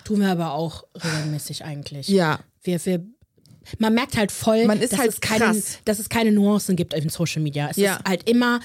Tun wir aber auch regelmäßig eigentlich. Ja. Wir, wir man merkt halt voll, man ist dass, halt es keine, dass es keine Nuancen gibt in Social Media. Es ja. ist halt immer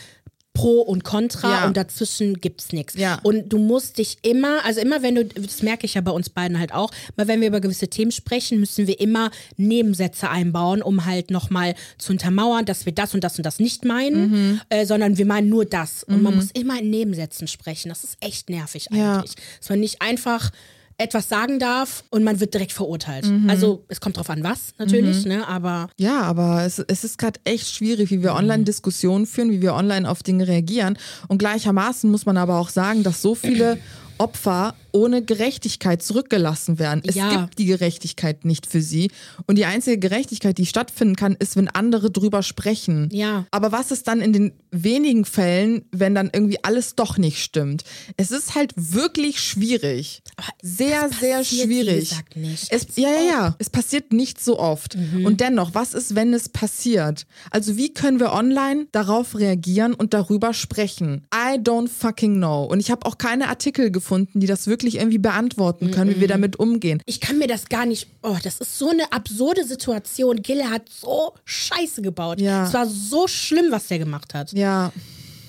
Pro und Contra ja. und dazwischen gibt's nichts. Ja. Und du musst dich immer, also immer wenn du, das merke ich ja bei uns beiden halt auch, weil wenn wir über gewisse Themen sprechen, müssen wir immer Nebensätze einbauen, um halt nochmal zu untermauern, dass wir das und das und das nicht meinen, mhm. äh, sondern wir meinen nur das. Und mhm. man muss immer in Nebensätzen sprechen. Das ist echt nervig eigentlich. Ja. Dass man nicht einfach etwas sagen darf und man wird direkt verurteilt. Mhm. Also es kommt drauf an, was natürlich, mhm. ne? Aber. Ja, aber es, es ist gerade echt schwierig, wie wir mhm. online Diskussionen führen, wie wir online auf Dinge reagieren. Und gleichermaßen muss man aber auch sagen, dass so viele Opfer ohne Gerechtigkeit zurückgelassen werden. Es ja. gibt die Gerechtigkeit nicht für sie. Und die einzige Gerechtigkeit, die stattfinden kann, ist, wenn andere drüber sprechen. Ja. Aber was ist dann in den wenigen Fällen, wenn dann irgendwie alles doch nicht stimmt? Es ist halt wirklich schwierig. Sehr, sehr schwierig. Nicht. Es, ja, ja, ja. Es passiert nicht so oft. Mhm. Und dennoch, was ist, wenn es passiert? Also, wie können wir online darauf reagieren und darüber sprechen? I don't fucking know. Und ich habe auch keine Artikel gefunden, die das wirklich wirklich irgendwie beantworten können, mm wie wir damit umgehen. Ich kann mir das gar nicht. Oh, das ist so eine absurde Situation. Gille hat so Scheiße gebaut. Ja. Es war so schlimm, was der gemacht hat. Ja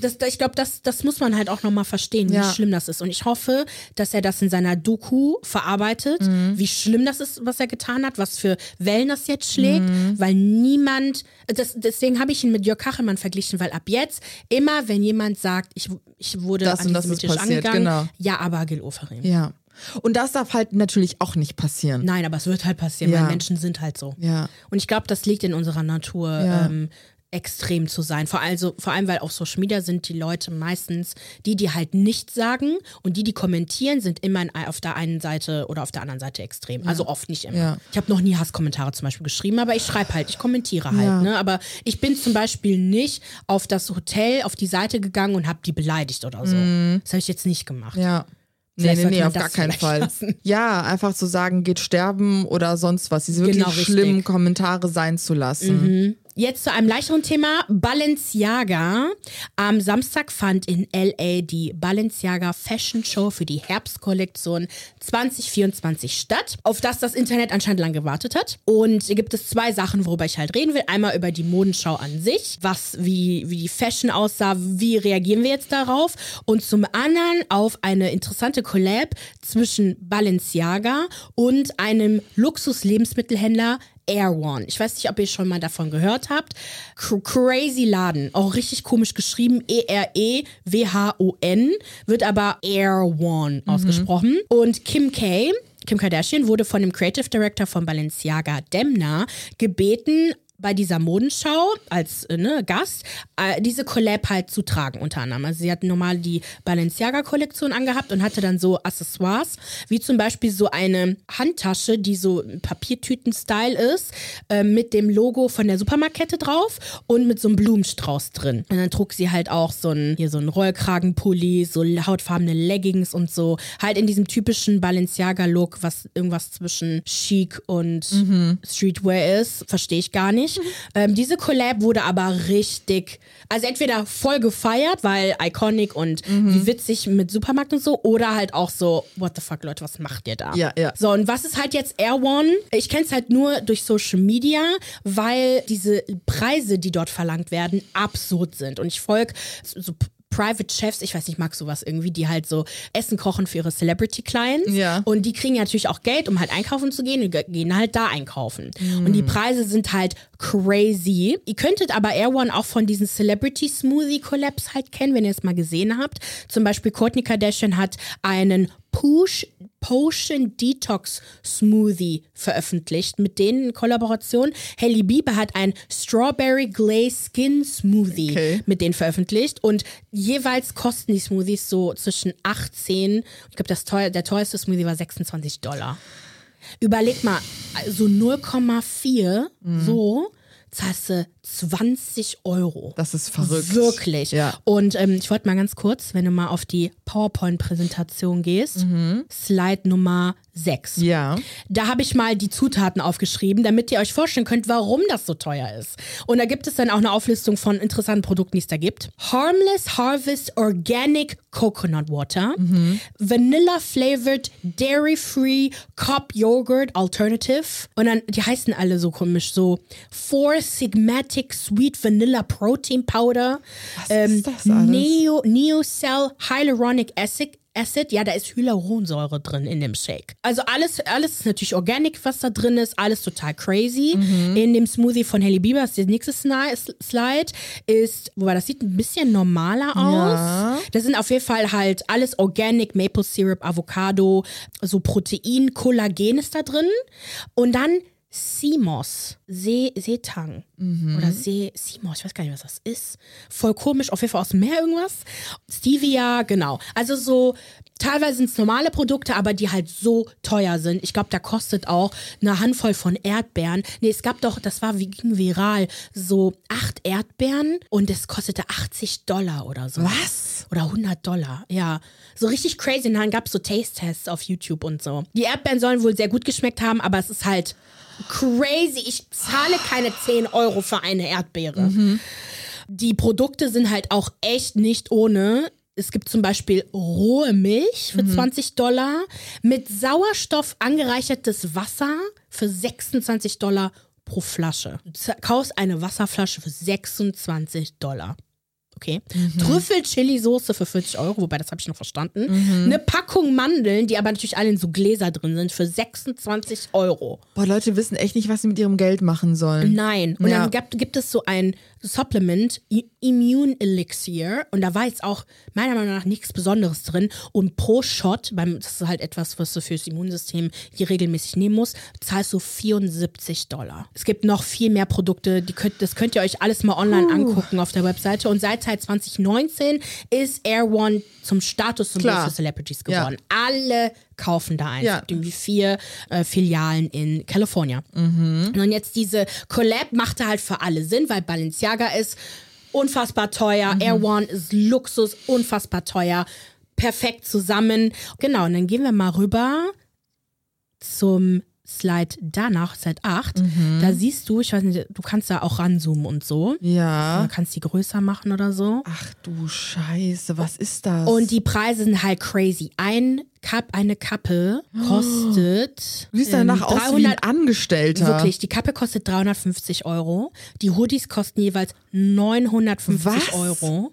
das, ich glaube, das, das muss man halt auch nochmal verstehen, wie ja. schlimm das ist. Und ich hoffe, dass er das in seiner Doku verarbeitet, mhm. wie schlimm das ist, was er getan hat, was für Wellen das jetzt schlägt, mhm. weil niemand, das, deswegen habe ich ihn mit Jörg Kachelmann verglichen, weil ab jetzt, immer wenn jemand sagt, ich, ich wurde das antisemitisch das angegangen, genau. ja, aber Gil Oferim. Ja. Und das darf halt natürlich auch nicht passieren. Nein, aber es wird halt passieren, ja. weil Menschen sind halt so. Ja. Und ich glaube, das liegt in unserer Natur. Ja. Ähm, extrem zu sein. Vor, also, vor allem, weil auf Social Media sind die Leute meistens die, die halt nichts sagen und die, die kommentieren, sind immer auf der einen Seite oder auf der anderen Seite extrem. Ja. Also oft nicht immer. Ja. Ich habe noch nie Hasskommentare zum Beispiel geschrieben, aber ich schreibe halt, ich kommentiere halt. Ja. Ne? Aber ich bin zum Beispiel nicht auf das Hotel, auf die Seite gegangen und habe die beleidigt oder so. Mhm. Das habe ich jetzt nicht gemacht. Ja. Nee, nee, nee, auf gar keinen Fall. Lassen. Ja, einfach zu sagen, geht sterben oder sonst was. Diese wirklich genau, schlimmen Kommentare sein zu lassen. Mhm. Jetzt zu einem leichteren Thema. Balenciaga. Am Samstag fand in LA die Balenciaga Fashion Show für die Herbstkollektion 2024 statt, auf das das Internet anscheinend lang gewartet hat. Und hier gibt es zwei Sachen, worüber ich halt reden will. Einmal über die Modenschau an sich, was, wie, wie die Fashion aussah, wie reagieren wir jetzt darauf? Und zum anderen auf eine interessante Collab zwischen Balenciaga und einem Luxus-Lebensmittelhändler Air One. Ich weiß nicht, ob ihr schon mal davon gehört habt. Crazy Laden. Auch richtig komisch geschrieben. E-R-E-W-H-O-N. Wird aber Air One mhm. ausgesprochen. Und Kim K. Kim Kardashian wurde von dem Creative Director von Balenciaga Demna gebeten, bei dieser Modenschau als äh, ne, Gast äh, diese Collab halt zu tragen, unter anderem. Also sie hat normal die Balenciaga-Kollektion angehabt und hatte dann so Accessoires, wie zum Beispiel so eine Handtasche, die so Papiertüten-Style ist, äh, mit dem Logo von der Supermarkette drauf und mit so einem Blumenstrauß drin. Und dann trug sie halt auch so ein, hier so ein Rollkragenpulli, so hautfarbene Leggings und so. Halt in diesem typischen Balenciaga-Look, was irgendwas zwischen chic und mhm. Streetwear ist. Verstehe ich gar nicht nicht. Ähm, diese Collab wurde aber richtig, also entweder voll gefeiert, weil iconic und mhm. wie witzig mit Supermarkt und so, oder halt auch so, what the fuck, Leute, was macht ihr da? Ja, ja. So, und was ist halt jetzt Air One? Ich kenne es halt nur durch Social Media, weil diese Preise, die dort verlangt werden, absurd sind. Und ich folge so Private Chefs, ich weiß nicht, ich mag sowas irgendwie, die halt so Essen kochen für ihre Celebrity Clients. Ja. Und die kriegen ja natürlich auch Geld, um halt einkaufen zu gehen und ge- gehen halt da einkaufen. Und die Preise sind halt crazy. Ihr könntet aber Air One auch von diesen Celebrity Smoothie Collabs halt kennen, wenn ihr es mal gesehen habt. Zum Beispiel Kourtney Kardashian hat einen Push Potion Detox Smoothie veröffentlicht mit denen in Kollaboration. Hailey Bieber hat ein Strawberry Glaze Skin Smoothie Okay. mit denen veröffentlicht und jeweils kosten die Smoothies so zwischen 18, ich glaube das teuer, der teuerste Smoothie war 26 Dollar. Überleg mal, so 0,4 so zahlst du 20 Euro. Das ist verrückt. Wirklich. Ja. Und ähm, ich wollte mal ganz kurz, wenn du mal auf die PowerPoint-Präsentation gehst, Slide Nummer 6. Ja. Da habe ich mal die Zutaten aufgeschrieben, damit ihr euch vorstellen könnt, warum das so teuer ist. Und da gibt es dann auch eine Auflistung von interessanten Produkten, die es da gibt. Harmless Harvest Organic Coconut Water, Vanilla Flavored Dairy Free Cup Yogurt Alternative. Und dann, die heißen alle so komisch, so Four Sigmatic Sweet Vanilla Protein Powder. Was ist das alles? Neo, Neocell Hyaluronic Acid. Acid, ja, da ist Hyaluronsäure drin in dem Shake. Also alles, alles ist natürlich organic, was da drin ist, alles total crazy. Mhm. In dem Smoothie von Hailey Bieber, das ist der nächste Slide, ist, wobei das sieht ein bisschen normaler aus. Ja. Das sind auf jeden Fall halt alles organic, Maple Syrup, Avocado, so Protein, Kollagen ist da drin. Und dann Simos, See, Seetang oder See, Simos, ich weiß gar nicht, was das ist. Voll komisch, auf jeden Fall aus dem Meer irgendwas. Stevia, genau. Also so, teilweise sind es normale Produkte, aber die halt so teuer sind. Ich glaube, da kostet auch eine Handvoll von Erdbeeren. Nee, es gab doch, das war wie ging viral, so acht Erdbeeren und es kostete 80 Dollar oder so. Was? Oder 100 Dollar, ja. So richtig crazy. Und dann gab es so Taste-Tests auf YouTube und so. Die Erdbeeren sollen wohl sehr gut geschmeckt haben, aber es ist halt crazy. Ich zahle keine 10 Euro für eine Erdbeere. Die Produkte sind halt auch echt nicht ohne. Es gibt zum Beispiel rohe Milch für 20 Dollar, mit Sauerstoff angereichertes Wasser für 26 Dollar pro Flasche. Du kaufst eine Wasserflasche für 26 Dollar. Okay. Trüffel-Chili-Soße für 40 Euro, wobei das habe ich noch verstanden. Eine Packung Mandeln, die aber natürlich alle in so Gläser drin sind, für 26 Euro. Boah, Leute wissen echt nicht, was sie mit ihrem Geld machen sollen. Nein. Und Ja. dann gibt, gibt es so ein Supplement, Immune Elixir. Und da war jetzt auch meiner Meinung nach nichts Besonderes drin. Und pro Shot, beim, das ist halt etwas, was du fürs Immunsystem hier regelmäßig nehmen musst, zahlst du 74 Dollar. Es gibt noch viel mehr Produkte, die könnt, das könnt ihr euch alles mal online angucken auf der Webseite. Und seit seit 2019 ist Air One zum Statussymbol für Celebrities Ja. geworden. Alle kaufen da ein. Ja. Irgendwie vier äh, Filialen in California. Und jetzt diese Collab machte halt für alle Sinn, weil Balenciaga ist unfassbar teuer, Air One ist Luxus, unfassbar teuer, perfekt zusammen. Genau, und dann gehen wir mal rüber zum Slide danach, Slide 8. Da siehst du, ich weiß nicht, du kannst da auch ranzoomen und so. Du Ja. kannst die größer machen oder so. Ach du Scheiße, was ist das? Und die Preise sind halt crazy. Ein Cup, eine Kappe kostet. du siehst danach ähm, aus wie ein Angestellter. Wirklich, die Kappe kostet 350 Euro. Die Hoodies kosten jeweils 950 Was? Euro.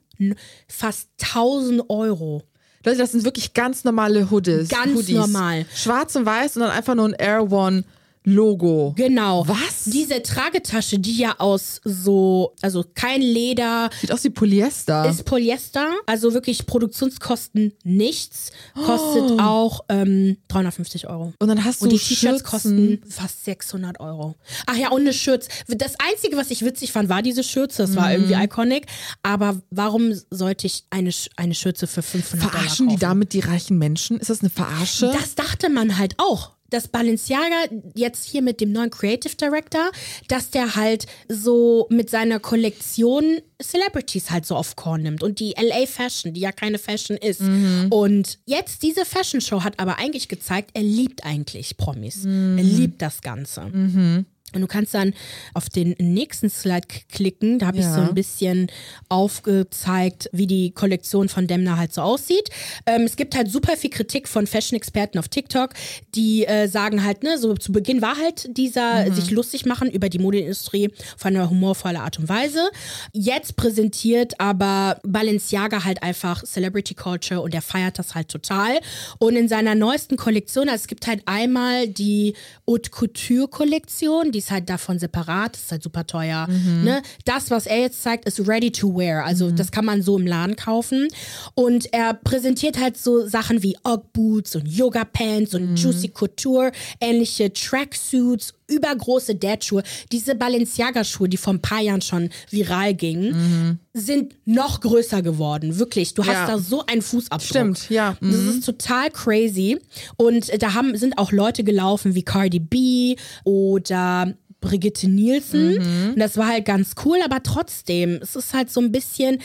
Fast 1000 Euro. Leute, das sind wirklich ganz normale Hoodies. Ganz Hoodies. normal. Schwarz und weiß und dann einfach nur ein Air One Logo. Genau. Was? Diese Tragetasche, die ja aus so, also kein Leder, Sieht aus wie Polyester. ist Polyester, also wirklich Produktionskosten nichts, kostet Oh. auch ähm, 350 Euro. und dann hast Und du die T-Shirts Schürzen. kosten fast 600 Euro. Ach ja, und eine Schürze. Das Einzige, was ich witzig fand, war diese Schürze. Das war Mhm. irgendwie iconic. Aber warum sollte ich eine, eine Schürze für 500 Verarschen Dollar die kaufen? damit die reichen Menschen? Ist das eine Verarsche? Das dachte man halt auch. Dass Balenciaga jetzt hier mit dem neuen Creative Director, dass der halt so mit seiner Kollektion Celebrities halt so auf Korn nimmt und die LA Fashion, die ja keine Fashion ist. Mhm. Und jetzt diese Fashion Show hat aber eigentlich gezeigt, er liebt eigentlich Promis. Er liebt das Ganze. Und du kannst dann auf den nächsten Slide klicken. Da habe ich Ja. so ein bisschen aufgezeigt, wie die Kollektion von Demna halt so aussieht. Ähm, es gibt halt super viel Kritik von Fashion-Experten auf TikTok, die äh, sagen halt, ne, so zu Beginn war halt dieser sich lustig machen über die Modeindustrie von einer humorvollen Art und Weise. Jetzt präsentiert aber Balenciaga halt einfach Celebrity Culture und er feiert das halt total. Und in seiner neuesten Kollektion, also es gibt halt einmal die Haute Couture Kollektion, die ist halt davon separat, ist halt super teuer. Ne? Das, was er jetzt zeigt, ist ready to wear. Also das kann man so im Laden kaufen. Und er präsentiert halt so Sachen wie Ugg Boots und Yoga Pants und Juicy Couture, ähnliche Tracksuits, übergroße Dad-Schuhe. Diese Balenciaga-Schuhe, die vor ein paar Jahren schon viral gingen, sind noch größer geworden. Wirklich. Du hast Ja. da so einen Fußabdruck. Stimmt, ja. Das ist total crazy. Und äh, da haben, sind auch Leute gelaufen wie Cardi B oder Brigitte Nielsen. Und das war halt ganz cool, aber trotzdem, es ist halt so ein bisschen.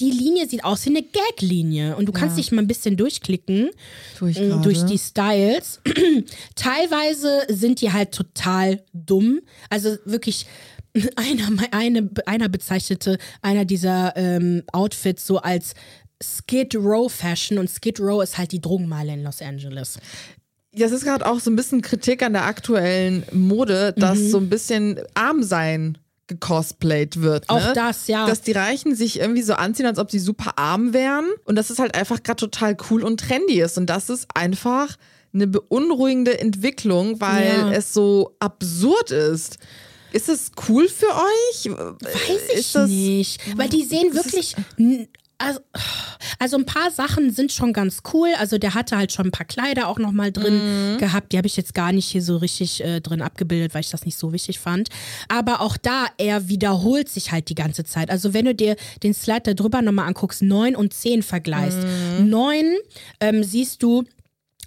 Die Linie sieht aus wie eine Gag-Linie und du kannst dich mal ein bisschen durchklicken Tue ich gerade. durch die Styles. Teilweise sind die halt total dumm. Also wirklich, einer, eine, einer bezeichnete einer dieser ähm, Outfits so als Skid Row Fashion und Skid Row ist halt die Drogenmeile in Los Angeles. Das ist gerade auch so ein bisschen Kritik an der aktuellen Mode, dass Mhm. so ein bisschen arm sein gecosplayt wird. Ne? Auch das, ja. Dass die Reichen sich irgendwie so anziehen, als ob sie super arm wären. Und dass es halt einfach gerade total cool und trendy ist. Und das ist einfach eine beunruhigende Entwicklung, weil Ja. es so absurd ist. Ist es cool für euch? Weiß ich ist das, nicht. Weil die sehen wirklich. Also, also ein paar Sachen sind schon ganz cool. Also der hatte halt schon ein paar Kleider auch noch mal drin Mhm. gehabt. Die habe ich jetzt gar nicht hier so richtig äh, drin abgebildet, weil ich das nicht so wichtig fand. Aber auch da, er wiederholt sich halt die ganze Zeit. Also wenn du dir den Slide da drüber nochmal anguckst, 9 und 10 vergleichst. Mhm. 9 ähm, siehst du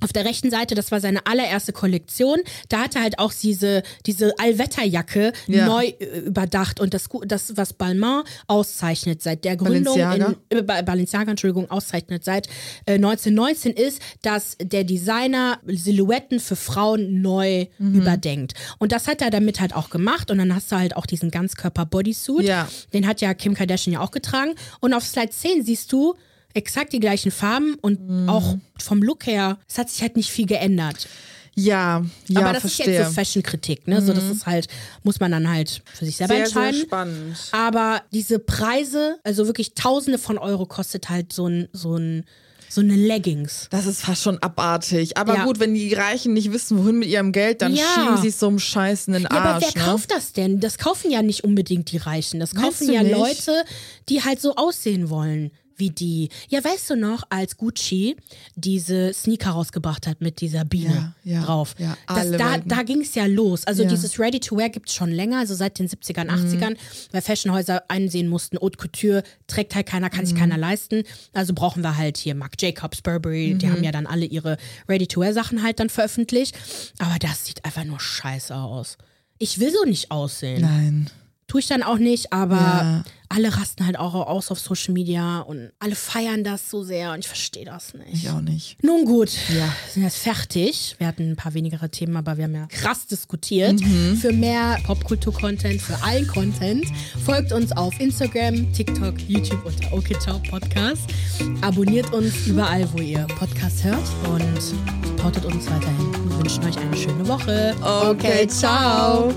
auf der rechten Seite, das war seine allererste Kollektion, da hat er halt auch diese, diese Allwetterjacke Ja. neu äh, überdacht und das, das, was Balmain auszeichnet seit der Gründung Balenciaga? in äh, Ba- Balenciaga, Entschuldigung, auszeichnet seit äh, 1919 ist, dass der Designer Silhouetten für Frauen neu Mhm. überdenkt. Und das hat er damit halt auch gemacht und dann hast du halt auch diesen Ganzkörper-Bodysuit. Ja. Den hat ja Kim Kardashian ja auch getragen. Und auf Slide 10 siehst du exakt die gleichen Farben und Mhm. auch vom Look her, es hat sich halt nicht viel geändert. Ja, ja, Aber das verstehe. Mhm. ist jetzt so Fashion-Kritik, ne? So, das ist halt, muss man dann halt für sich selber sehr, sehr entscheiden. spannend. Aber diese Preise, also wirklich Tausende von Euro kostet halt so ein, so ein, so eine Leggings. Das ist fast schon abartig. Aber Ja. gut, wenn die Reichen nicht wissen, wohin mit ihrem Geld, dann Ja. schieben sie es so einem Scheiß in den Ja, aber Arsch. wer ne? kauft das denn? Das kaufen ja nicht unbedingt die Reichen. Das kaufen ja nicht? Leute, die halt so aussehen wollen wie die. Ja, weißt du noch, als Gucci diese Sneaker rausgebracht hat mit dieser Biene Ja, ja, drauf. ja, das, da da ging es ja los. Also. Mhm. dieses Ready-to-Wear gibt es schon länger, also seit den 70ern, 80ern, weil Fashionhäuser einsehen mussten, Haute Couture trägt halt keiner, kann sich Mhm. keiner leisten. Also brauchen wir halt hier Marc Jacobs, Burberry, Mhm. die haben ja dann alle ihre Ready-to-Wear-Sachen halt dann veröffentlicht. Aber das sieht einfach nur scheiße aus. Ich will so nicht aussehen. Nein. Tue ich dann auch nicht, aber Ja. alle rasten halt auch aus auf Social Media und alle feiern das so sehr und ich verstehe das nicht. Ich auch nicht. Nun gut, Ja. sind jetzt fertig. Wir hatten ein paar wenigere Themen, aber wir haben ja krass diskutiert. Mhm. Für mehr Popkultur-Content, für allen Content, folgt uns auf Instagram, TikTok, YouTube unter Okay Ciao Podcast. Abonniert uns überall, wo ihr Podcast hört und supportet uns weiterhin. Wir wünschen euch eine schöne Woche. Okay, ciao.